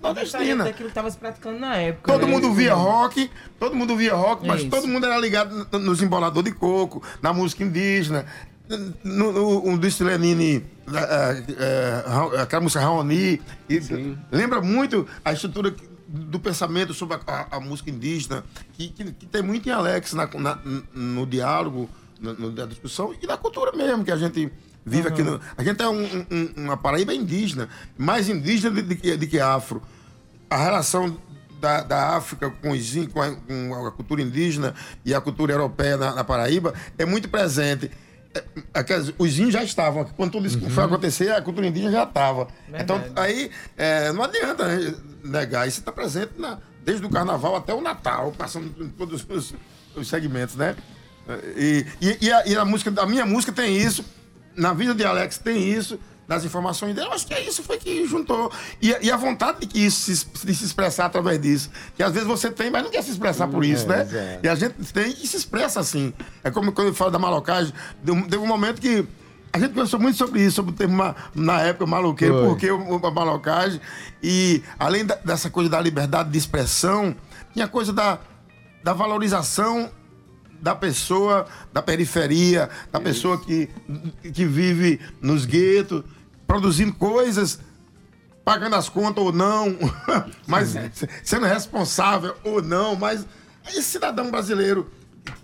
nordestina. Daquilo que tava se praticando na época. Todo né? mundo via rock, todo mundo via rock, mas Isso. todo mundo era ligado no- nos embolador de coco, na música indígena, no, no, um disco Lenine, eh, eh, Ra- aquela música Raoni. e Lembra muito a estrutura do pensamento sobre a, a- a música indígena, que, que- que tem muito em Alex na- na- no diálogo, no- na discussão e na cultura mesmo, que a gente vive aqui. No, a gente é um- um- uma Paraíba indígena, mais indígena de que- que afro a relação da, da África com, os, com, a, com a cultura indígena e a cultura europeia na, na Paraíba é muito presente. É, é, os índios já estavam. Quando tudo isso foi acontecer, a cultura indígena já estava. Então, aí, é, não adianta né, negar. Isso está presente na- desde o carnaval até o Natal, passando em todos os, os segmentos, né? E, e, e a, e a música, a minha música tem isso, na vida de Alex tem isso, nas informações dele. Eu acho que é isso foi que juntou. E, e a vontade de que isso de se expressar através disso. Que às vezes você tem, mas não quer se expressar por isso, né? exato. E a gente tem e se expressa assim. É como quando eu falo da malocagem, teve um momento que. A gente pensou muito sobre isso, sobre o termo na época maloqueiro, porque a malocagem. E além da- dessa coisa da liberdade de expressão, tinha a coisa da, da valorização da pessoa da periferia, da pessoa que, que vive nos guetos, produzindo coisas, pagando as contas ou não, mas se- sendo responsável ou não, mas esse cidadão brasileiro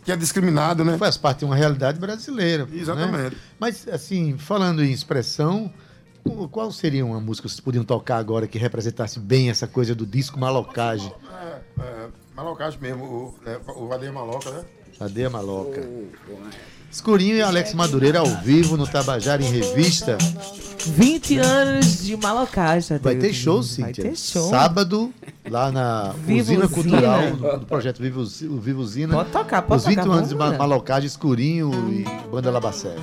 que é discriminado, né? Faz parte de uma realidade brasileira. né? Exatamente. Mas, assim, falando em expressão, qu- qual seria uma música que vocês podiam tocar agora que representasse bem essa coisa do disco malocagem? É, é, malocagem mesmo, o, é, o Vadeia Maloca, né? Cadeia Maloca. Escurinho e Alex Madureira ao vivo no Tabajara em Revista. 20 anos de malocagem. Vai ter show, Vai Cíntia. ter show. Sábado, lá na Vivo Usina. Cultural do, do projeto Vivo, Usina. Pode tocar, pode Os 20 tocar, anos de malocagem, Escurinho e Banda Labacé.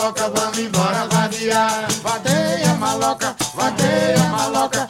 Maloca, vamos embora vadear. Vadeia maloca, vadeia maloca,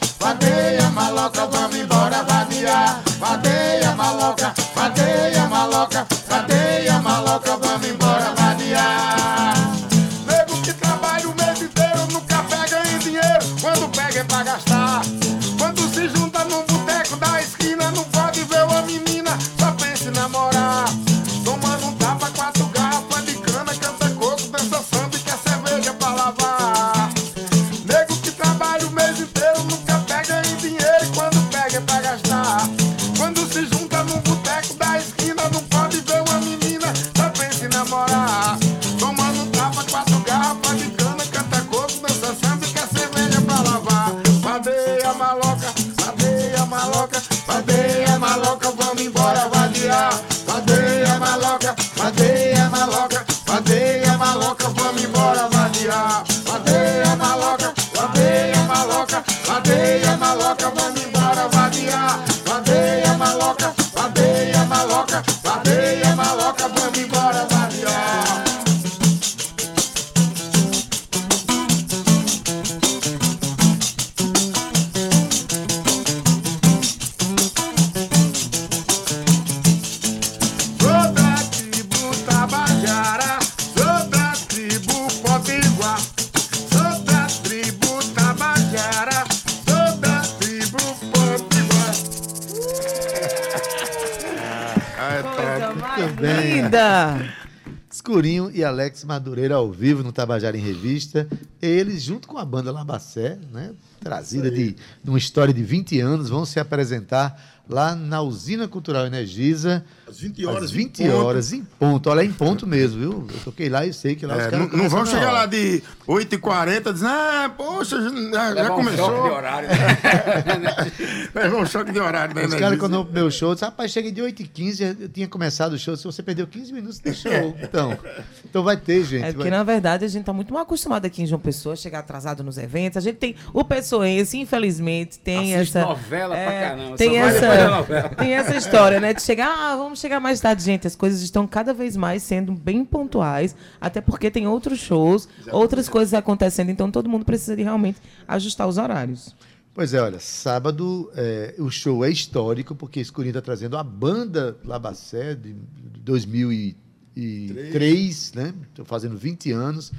Madureira ao vivo no Tabajara em Revista. Eles, junto com a banda Labacé, né, trazida de, de uma história de 20 anos, vão se apresentar lá na Usina Cultural Energisa. Às 20 horas, Às 20 em ponto. horas, em ponto. Olha, é em ponto mesmo, viu? Eu toquei lá e sei que lá os É, caras não, não vão chegar hora. lá de 8h40 dizendo, ah, poxa, já, já Levar um começou. choque de horário. né? Levou um choque de horário. Né, Os caras, quando eu meu show, disse, rapaz, cheguei de 8h15, eu tinha começado o show. Se você perdeu 15 minutos de show. Então, então vai ter, gente. É vai- porque, na verdade, a gente tá muito mal acostumado aqui em João Pessoa, chegar atrasado nos eventos. A gente tem o pessoense, infelizmente, tem Assiste essa. novela pra é, caramba, Tem essa, novela. tem essa história, né? De chegar, ah, vamos chegar mais tarde, gente. As coisas estão cada vez mais sendo bem pontuais, até porque tem outros shows, outras coisas acontecendo, então todo mundo precisa de realmente ajustar os horários. Pois é, olha, sábado é, o show é histórico, porque Escurinho está trazendo a banda Labacé de 2003, né? Estou fazendo 20 anos.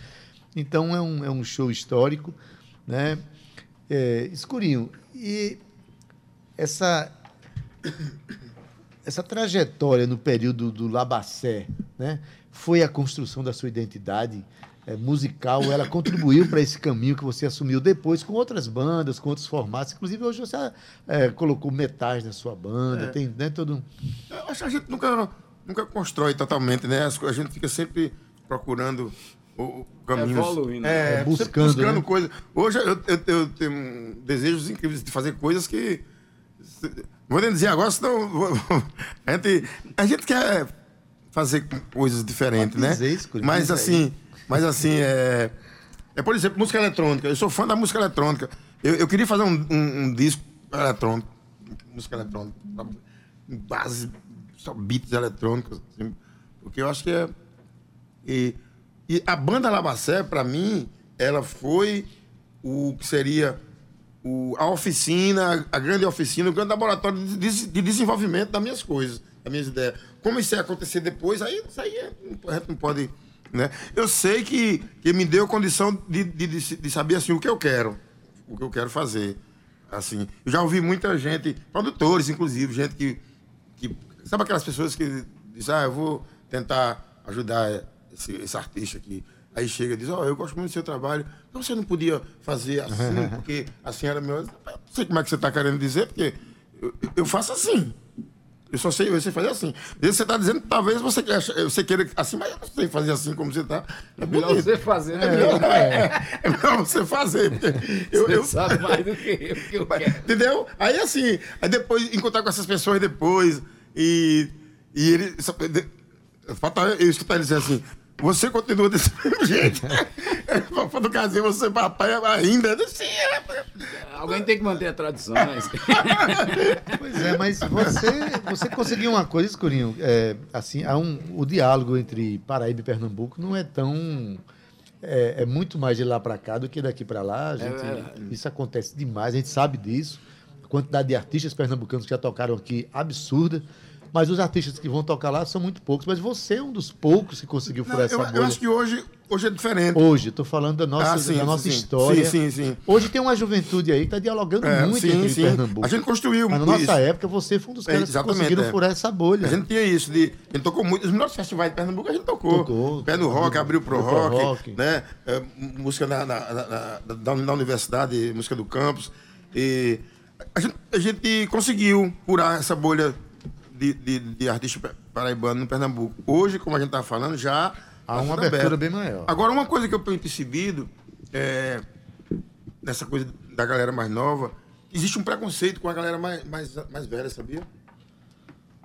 Então é um, é um show histórico, né? É, Escurinho, e essa, essa trajetória no período do Labacé, né? Foi a construção da sua identidade eh, musical, ela contribuiu para esse caminho que você assumiu depois com outras bandas, com outros formatos. Inclusive, hoje você eh, colocou metais na sua banda, tem né, todo um. Acho que a gente nunca, nunca constrói totalmente, né? A gente fica sempre procurando o, o caminhos. Evoluindo. É, É, sempre buscando, buscando né? coisas. Hoje eu, eu, eu tenho desejos incríveis de fazer coisas que. Vou nem dizer agora, senão. A gente, a gente quer fazer coisas diferentes, né? mas assim, mas assim, é. É, por exemplo, música eletrônica. Eu sou fã da música eletrônica. Eu, eu queria fazer um, um- um disco eletrônico, música eletrônica, em base, só beats eletrônicos, assim, porque eu acho que é. E, e a banda Labacé, para mim, ela foi o que seria o, a oficina, a grande oficina, o grande laboratório de, de- de desenvolvimento das minhas coisas, das minhas ideias. Como isso ia acontecer depois, aí isso aí é- não pode. Né? Eu sei que, que me deu condição de, de, de, de saber assim, o que eu quero, o que eu quero fazer. Assim, eu já ouvi muita gente, produtores, inclusive, gente que, que. Sabe aquelas pessoas que dizem, ah, eu vou tentar ajudar esse, esse artista aqui. Aí chega e diz, ó, eu gosto muito do seu trabalho. Então você não podia fazer assim, porque assim era meu. Eu não sei como é que você está querendo dizer, porque eu, eu faço assim. Eu só sei, eu sei fazer assim. Você está dizendo que talvez você, queira- você queira assim, mas eu não sei fazer assim como você está. É Melhor bonito. você fazer, né? É, é melhor você fazer. porque Eu, Você eu, sabe mais do que eu, que eu quero. Entendeu? Aí assim, aí depois encontrar com essas pessoas depois e, e ele. Falta eu escutar ele dizer assim. Você continua desse mesmo jeito. Quando casei, você papai ainda. Sim, é. Alguém tem que manter a tradição, né? Pois é, mas você, você conseguiu uma coisa, Escurinho. É, assim, há um, o diálogo entre Paraíba e Pernambuco não é tão. É, é muito mais de lá para cá do que daqui para lá. A gente- verdade. isso acontece demais, a gente sabe disso. A quantidade de artistas pernambucanos que já tocaram aqui, absurda. Mas os artistas que vão tocar lá são muito poucos. Mas você é um dos poucos que conseguiu furar Não, essa eu, bolha. eu acho que hoje, hoje é diferente. Hoje, estou falando da nossa, Ah, sim, da nossa sim, história. Sim, sim, sim. Hoje tem uma juventude aí que está dialogando É, muito sim, sim. Pernambuco. A gente construiu Mas na isso. nossa época, você foi um dos É, caras que exatamente, conseguiram é. furar essa bolha. A gente tinha isso, de, a gente tocou muito. Os melhores festivais de Pernambuco a gente tocou. Tocou. Pé no rock, abriu pro pro rock, rock. né? É, música na, na, na- da, da universidade, música do campus. E a gente, a gente conseguiu furar essa bolha de, de, de artista paraibano no Pernambuco. Hoje, como a gente estava falando, já Há tá uma abertura aberto. bem maior. Agora, uma coisa que eu tenho percebido é nessa coisa da galera mais nova, existe um preconceito com a galera mais, mais, mais velha, sabia?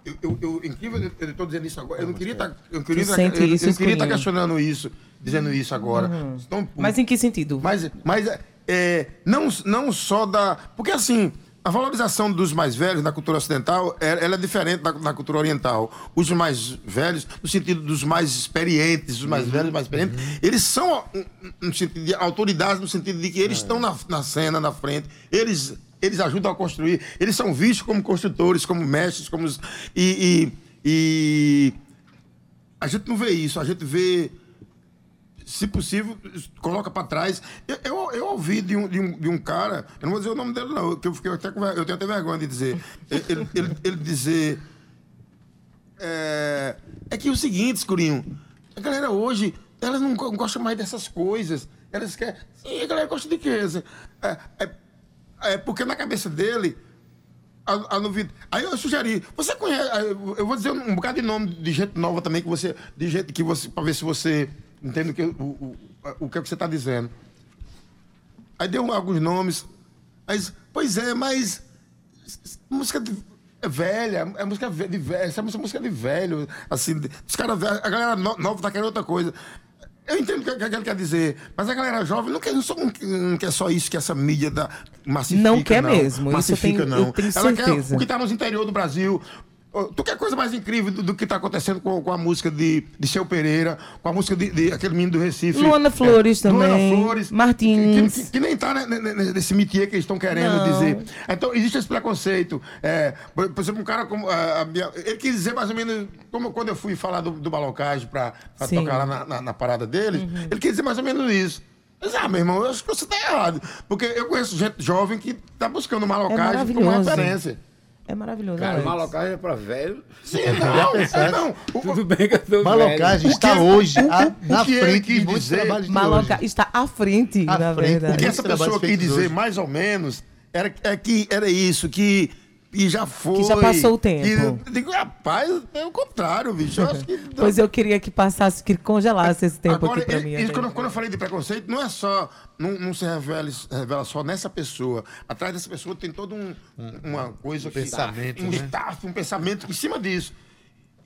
Eu, eu, eu- incrível, eu- estou dizendo isso agora. Eu não queria estar. Eu queria tá- eu, eu queria Escurinho? questionando isso, dizendo isso agora. Então, Mas em que sentido? mas, mas é, é, não, não só da. Porque assim. A valorização dos mais velhos na cultura ocidental é- ela é diferente da, da cultura oriental. Os mais velhos, no sentido dos mais experientes, os mais velhos, mais experientes, eles são um sentido de autoridade, no sentido de que eles estão na, na cena, na frente, eles, eles ajudam a construir, eles são vistos como construtores, como mestres, como. E, e, e a gente não vê isso, a gente vê se possível, coloca pra trás. Eu, eu, eu ouvi de um, de, um, de um cara, eu não vou dizer o nome dele, não, que eu, fiquei até, eu tenho até vergonha de dizer. Ele, ele, ele dizer. É, é que é o seguinte, Escurinho, a galera hoje, elas não go- gostam mais dessas coisas. Elas querem. Sim, a galera gosta de quê? Assim, É, é, é porque na cabeça dele. A, a. Aí eu sugeri, você conhece. Eu vou dizer um bocado de nome de gente nova também, que você. De gente que você. Pra ver se você entende o que, o, o, o que, é que você está dizendo. Aí deu alguns nomes. Disse, pois é, mas. Música de, é velha, é música de velho, essa é música de velho, assim, os caras a galera no- nova tá querendo outra coisa. Eu entendo o que, ele quer dizer, mas a galera jovem não quer, não, só, não quer- não só isso que essa mídia da, massifica. Não quer mesmo, isso Massifica, eu tenho- não. eu tenho Ela certeza. quer o que tá nos interior do Brasil. Tu quer coisa mais incrível do, do que tá acontecendo com, com a música de, de Seu Pereira, com a música de, de aquele menino do Recife. Luana Flores É, Luana também, Flores. Martins. Que, que- que nem tá né, né, né, nesse métier que eles estão querendo Não. dizer. Então, existe esse preconceito. É, por, por exemplo, um cara como. a- a minha- ele quis dizer mais ou menos. Como quando eu fui falar do, do balocagem Sim. tocar lá na, na- na parada deles, ele quis dizer mais ou menos isso. Mas, ah, meu irmão, eu acho que você tá errado. Porque eu conheço gente jovem que tá buscando malocagem como maravilhoso. referência. É maravilhoso. Cara, Alex. malocagem é pra velho. Sim, não, é, não. O- Tudo bem que eu tô Malocagem está que- hoje o- a- o na frente de muitos dizer- trabalhos de Maloca hoje. está à frente, À na frente. verdade. O que essa pessoa quis dizer, hoje. mais ou menos, era, é que era isso, que, que já foi. já passou o tempo. Que, eu digo, rapaz, é o contrário, bicho. Eu acho que. Pois eu queria que passasse, que congelasse esse tempo Agora, aqui pra e- mim. isso quando, eu- quando eu falei de preconceito, não é só. Não, não se revela, revela só nessa pessoa. Atrás dessa pessoa tem todo um, uma coisa. que- pensamento, Um né? staff, um pensamento em cima disso.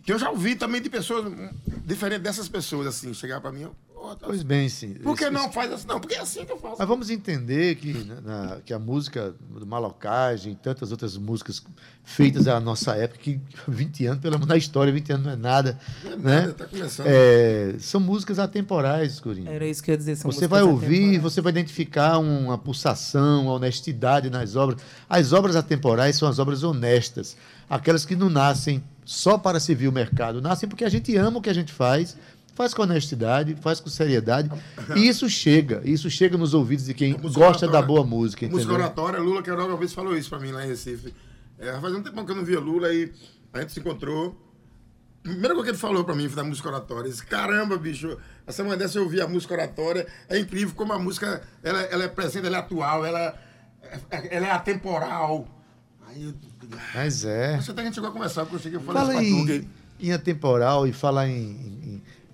Que eu já ouvi também de pessoas, hum, diferente dessas pessoas, assim, chegar pra mim. eu, "Pô, tá- Pois bem, sim. Por que não faz assim? Não, porque é assim que eu faço. Mas vamos entender que, na- na- que a música do Malocagem e tantas outras músicas feitas à nossa época, que 20 anos, pelo menos na história, 20 anos não é nada, né? Tá começando. É, são músicas atemporais, Escurinho. Era isso que eu ia dizer. são Você vai ouvir, atemporais. você vai identificar uma pulsação, uma honestidade nas obras. As obras atemporais são as obras honestas, aquelas que não nascem só para servir o mercado, nascem porque a gente ama o que a gente faz, faz com honestidade, faz com seriedade, e isso chega, isso chega nos ouvidos de quem música gosta da boa música, Música entendeu? oratória, Lula Queiroga uma vez falou isso pra mim lá em Recife. É, faz um tempão que eu não via Lula e a gente se encontrou. Primeira coisa que ele falou pra mim foi da música oratória. Ele disse, caramba, bicho, a semana dessa eu ouvi a música oratória. É incrível como a música ela, ela é presente, ela é atual, ela, ela é atemporal. Aí eu. Mas é. Acho até que a gente chegou a conversar, porque eu cheguei a falar Fala isso em, em atemporal e falar em-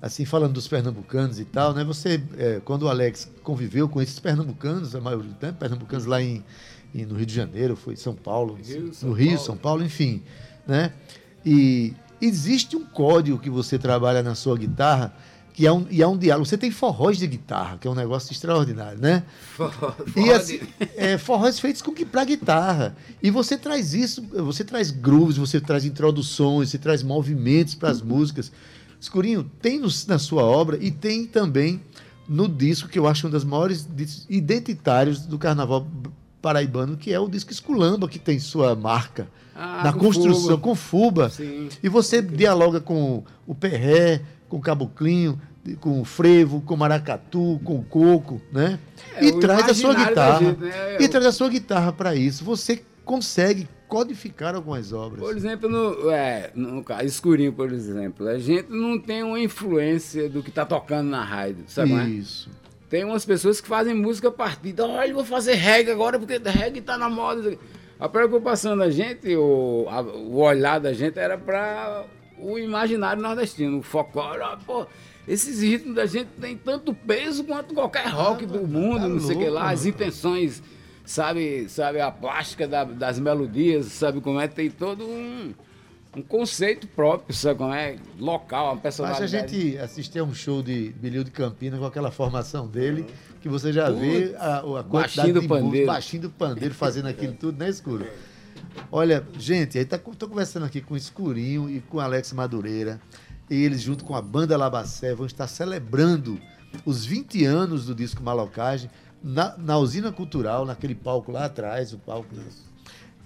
assim falando dos pernambucanos e tal, né? Você é, quando o Alex conviveu com esses pernambucanos, a maioria do tempo, pernambucanos lá em, em- no Rio de Janeiro, foi em São Paulo, Rio, São no Rio, Paulo. São Paulo, enfim, né? E existe um código que você trabalha na sua guitarra que é um, e é um diálogo. Você tem forróis de guitarra, que é um negócio extraordinário, né? E assim, é, forróis feitos com para guitarra. E você traz isso, você traz grooves, você traz introduções, você traz movimentos para as músicas. Escurinho, tem no- na sua obra e tem também no disco que eu acho um dos maiores discos identitários do carnaval paraibano, que é o disco Esculamba, que tem sua marca Ah, na com construção, Fuba. com Fuba. Sim. E você dialoga com o Perré, com o Caboclinho, com o Frevo, com o Maracatu, com o Coco, né? É, e traz a sua imaginário da guitarra. gente, né? E traz a sua guitarra para isso. Você consegue codificar algumas obras. Por exemplo, no, é, no escurinho, por exemplo, a gente não tem uma influência do que tá tocando na rádio, sabe? é? Isso. Tem umas pessoas que fazem música partida. Olha, vou fazer reggae agora porque reggae tá na moda. A preocupação da gente, o, a- o olhar da gente era para o imaginário nordestino, o folclore. Ah, pô, esses ritmos da gente tem tanto peso quanto qualquer rock do mundo, tá não sei o que louco, lá, as intenções, sabe, sabe a plástica da- das melodias, sabe como é? Tem todo um, um conceito próprio, sabe como é? Local, uma Basta a personalidade. gente assistir a um show de Bilhão de Campina com aquela formação dele, que você já vê a, a quantidade do de pandeiro. baixinho do pandeiro fazendo aquilo tudo, né, Escuro? Olha, gente, aí tá, tô conversando aqui com o Escurinho e com o Alex Madureira. E eles, junto com a banda Labacé, vão estar celebrando os 20 anos do disco Malocagem na, na usina cultural, naquele palco lá atrás, o palco.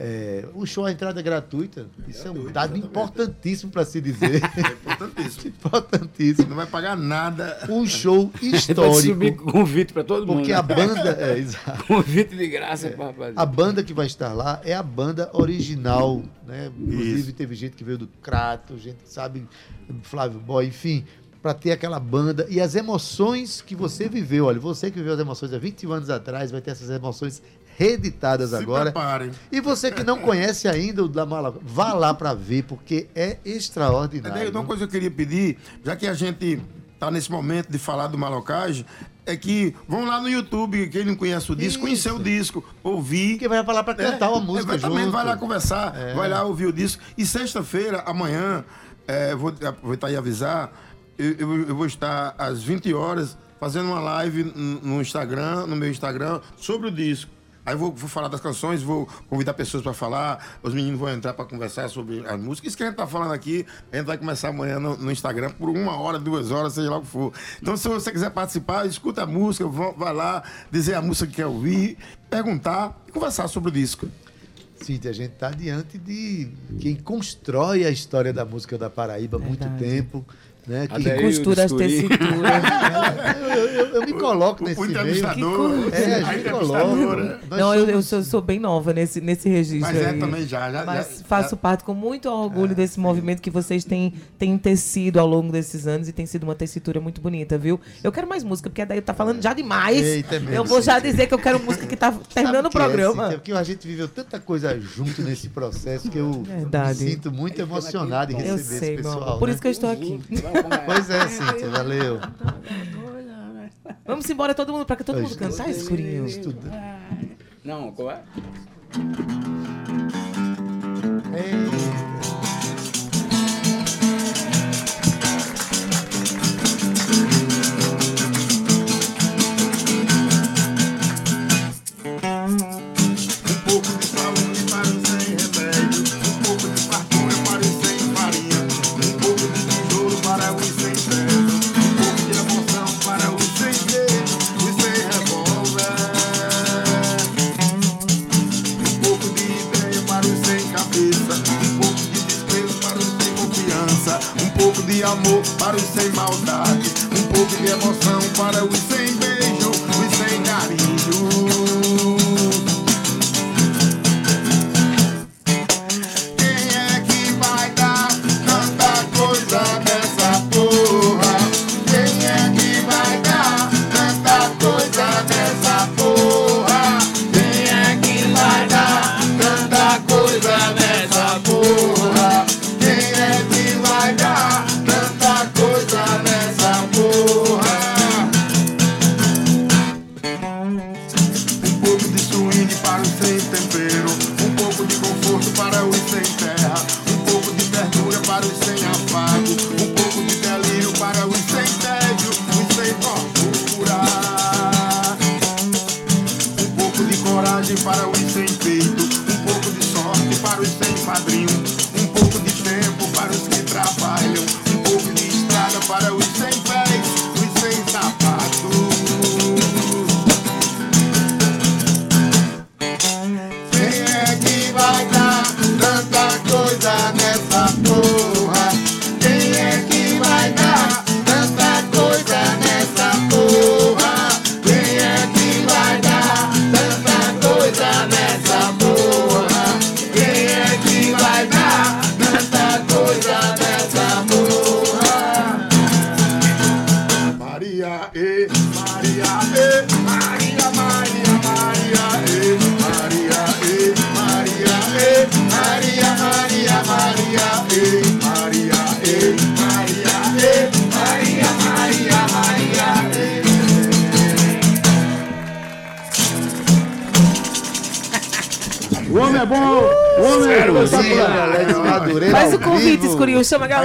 É, o show, a entrada é gratuita. Isso é um dado importantíssimo para se dizer. Importantíssimo. importantíssimo. Não vai pagar nada. Um show subir histórico. com convite para todo mundo. Porque a banda. É, exato. Convite de graça rapaziada. A banda que vai estar lá é a banda original, né? Inclusive teve gente que veio do Crato, gente que sabe, Flávio Boy, enfim, para ter aquela banda e as emoções que você viveu, olha, você que viveu as emoções há 21 anos atrás, vai ter essas emoções reeditadas Se agora. preparem. E você que não conhece ainda o da Mala, vá lá para ver, porque é extraordinário. Daí, uma coisa que eu queria pedir, já que a gente tá nesse momento de falar do malocagem, é que vão lá no YouTube, quem não conhece o disco, Isso. conhecer o disco, ouvir. Porque vai falar para cantar uma música Exatamente, junto. vai lá conversar, É. vai lá ouvir o disco. E sexta-feira, amanhã, é, vou aproveitar e avisar, eu, eu- eu vou estar às 20 horas fazendo uma live no Instagram, no meu Instagram, sobre o disco. Aí vou, vou falar das canções, vou convidar pessoas para falar, os meninos vão entrar para conversar sobre as músicas. Isso que a gente tá falando aqui, a gente vai começar amanhã no, no Instagram por uma hora, duas horas, seja lá o que for. Então, se você quiser participar, escuta a música, vai lá, dizer a música que quer ouvir, perguntar e conversar sobre o disco. Cíntia, a gente está diante de quem constrói a história da música da Paraíba há muito tempo. Né? Que Que costura as Escurinho. eu, eu- eu me coloco O- nesse o meio. entrevistador. Que É, a gente entrevistadora. coloca. Nós Não, eu, eu sou, sou bem nova nesse, nesse registro Mas é aí. também já. já Mas já- faço parte com muito orgulho desse movimento que vocês têm, têm tecido ao longo desses anos e tem sido uma tessitura muito bonita, viu? Eu quero mais música, porque daí tá falando já demais. Eita, é mesmo, eu vou já Cíntia. dizer que eu quero música que tá terminando o é, programa. Cíntia? porque a gente viveu tanta coisa junto nesse processo que eu Verdade. me sinto muito emocionado em eu receber sei, esse pessoal. Por né? isso que eu estou aqui. Pois é, Cíntia, valeu. Vamos embora todo mundo, pra que todo mundo cantar, escurinho. Estuda. Não, qual é? Um amor para os sem maldade. Um pouco de emoção para os sem beijo. Os sem carinho.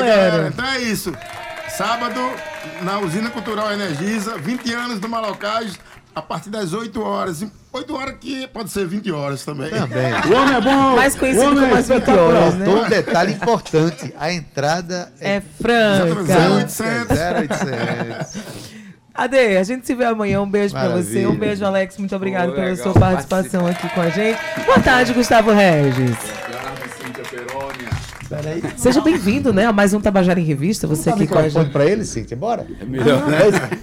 Galera. Então é isso. Sábado, na Usina Cultural Energisa, 20 anos do Malocais, a partir das 8 horas. 8 horas que pode ser 20 horas também. Também. O homem é bom! Mais conhecido como é as 20 espetacular. horas, né? Um detalhe importante. A entrada é, É franca. 0800. 0800. Ade, a gente se vê amanhã. Um beijo pra você. Um beijo, Alex. Muito obrigado Pô, pela legal, sua participação aqui com a gente. Boa tarde, Gustavo Regis. Peraí. Seja bem-vindo, né, a mais um Tabajara em Revista. Você aqui com a gente. pra ele, Cíntia, bora. É melhor.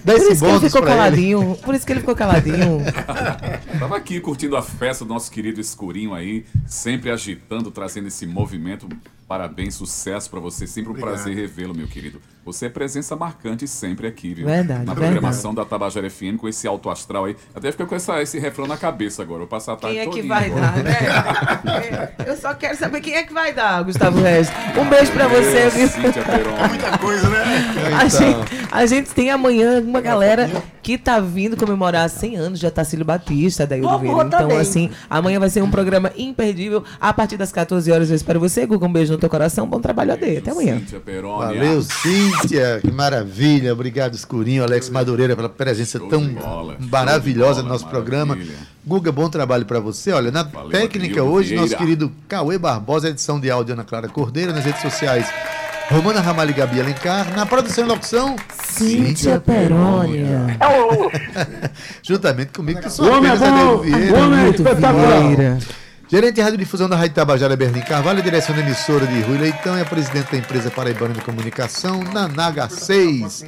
Dá Por isso que ele ficou pra ele. caladinho. Por isso que ele ficou caladinho. Tava aqui curtindo a festa do nosso querido Escurinho aí, sempre agitando, trazendo esse movimento. Parabéns, sucesso pra você. Sempre um prazer revê-lo, meu querido. Você é presença marcante sempre aqui, viu? Verdade, Na verdade. programação da Tabajara FM com esse alto astral aí. Até fica com essa, esse refrão na cabeça agora. Vou passar a tarde Quem é que vai agora. dar, né? É, Eu só quero saber quem é que vai dar, Gustavo Regis. Um beijo pra você, viu? Cíntia Perônia. Muita coisa, né? A Então. gente, a gente tem amanhã uma galera que tá vindo comemorar 100 anos de Atacílio Batista, Oliveira. vou Então, também. assim, amanhã vai ser um programa imperdível. A partir das 14 horas eu espero você. Guga, um beijo no teu coração. Bom trabalho a Até amanhã. Cíntia Perônia. Valeu, Cíntia. Que maravilha. Obrigado, Escurinho, Alex Madureira, pela presença Show tão bola, maravilhosa de no bola, nosso programa. maravilha. Guga, bom trabalho pra você. Olha, na Valeu, técnica Adriano hoje, nosso Vieira. querido Cauê Barbosa, edição de áudio Ana Clara Cordeiro, nas redes sociais. Romana Ramalho e Gabi Alencar. Na produção e locução, Cíntia Perônia. juntamente comigo, que O sou é bom! Adeildo Vieira. O homem é Muito espetacular! Vieira. Gerente de radiodifusão da Rádio Tabajara, Berlim Carvalho, direção da emissora de Rui Leitão e a presidente da empresa Paraibana de Comunicação, Nanaga 6.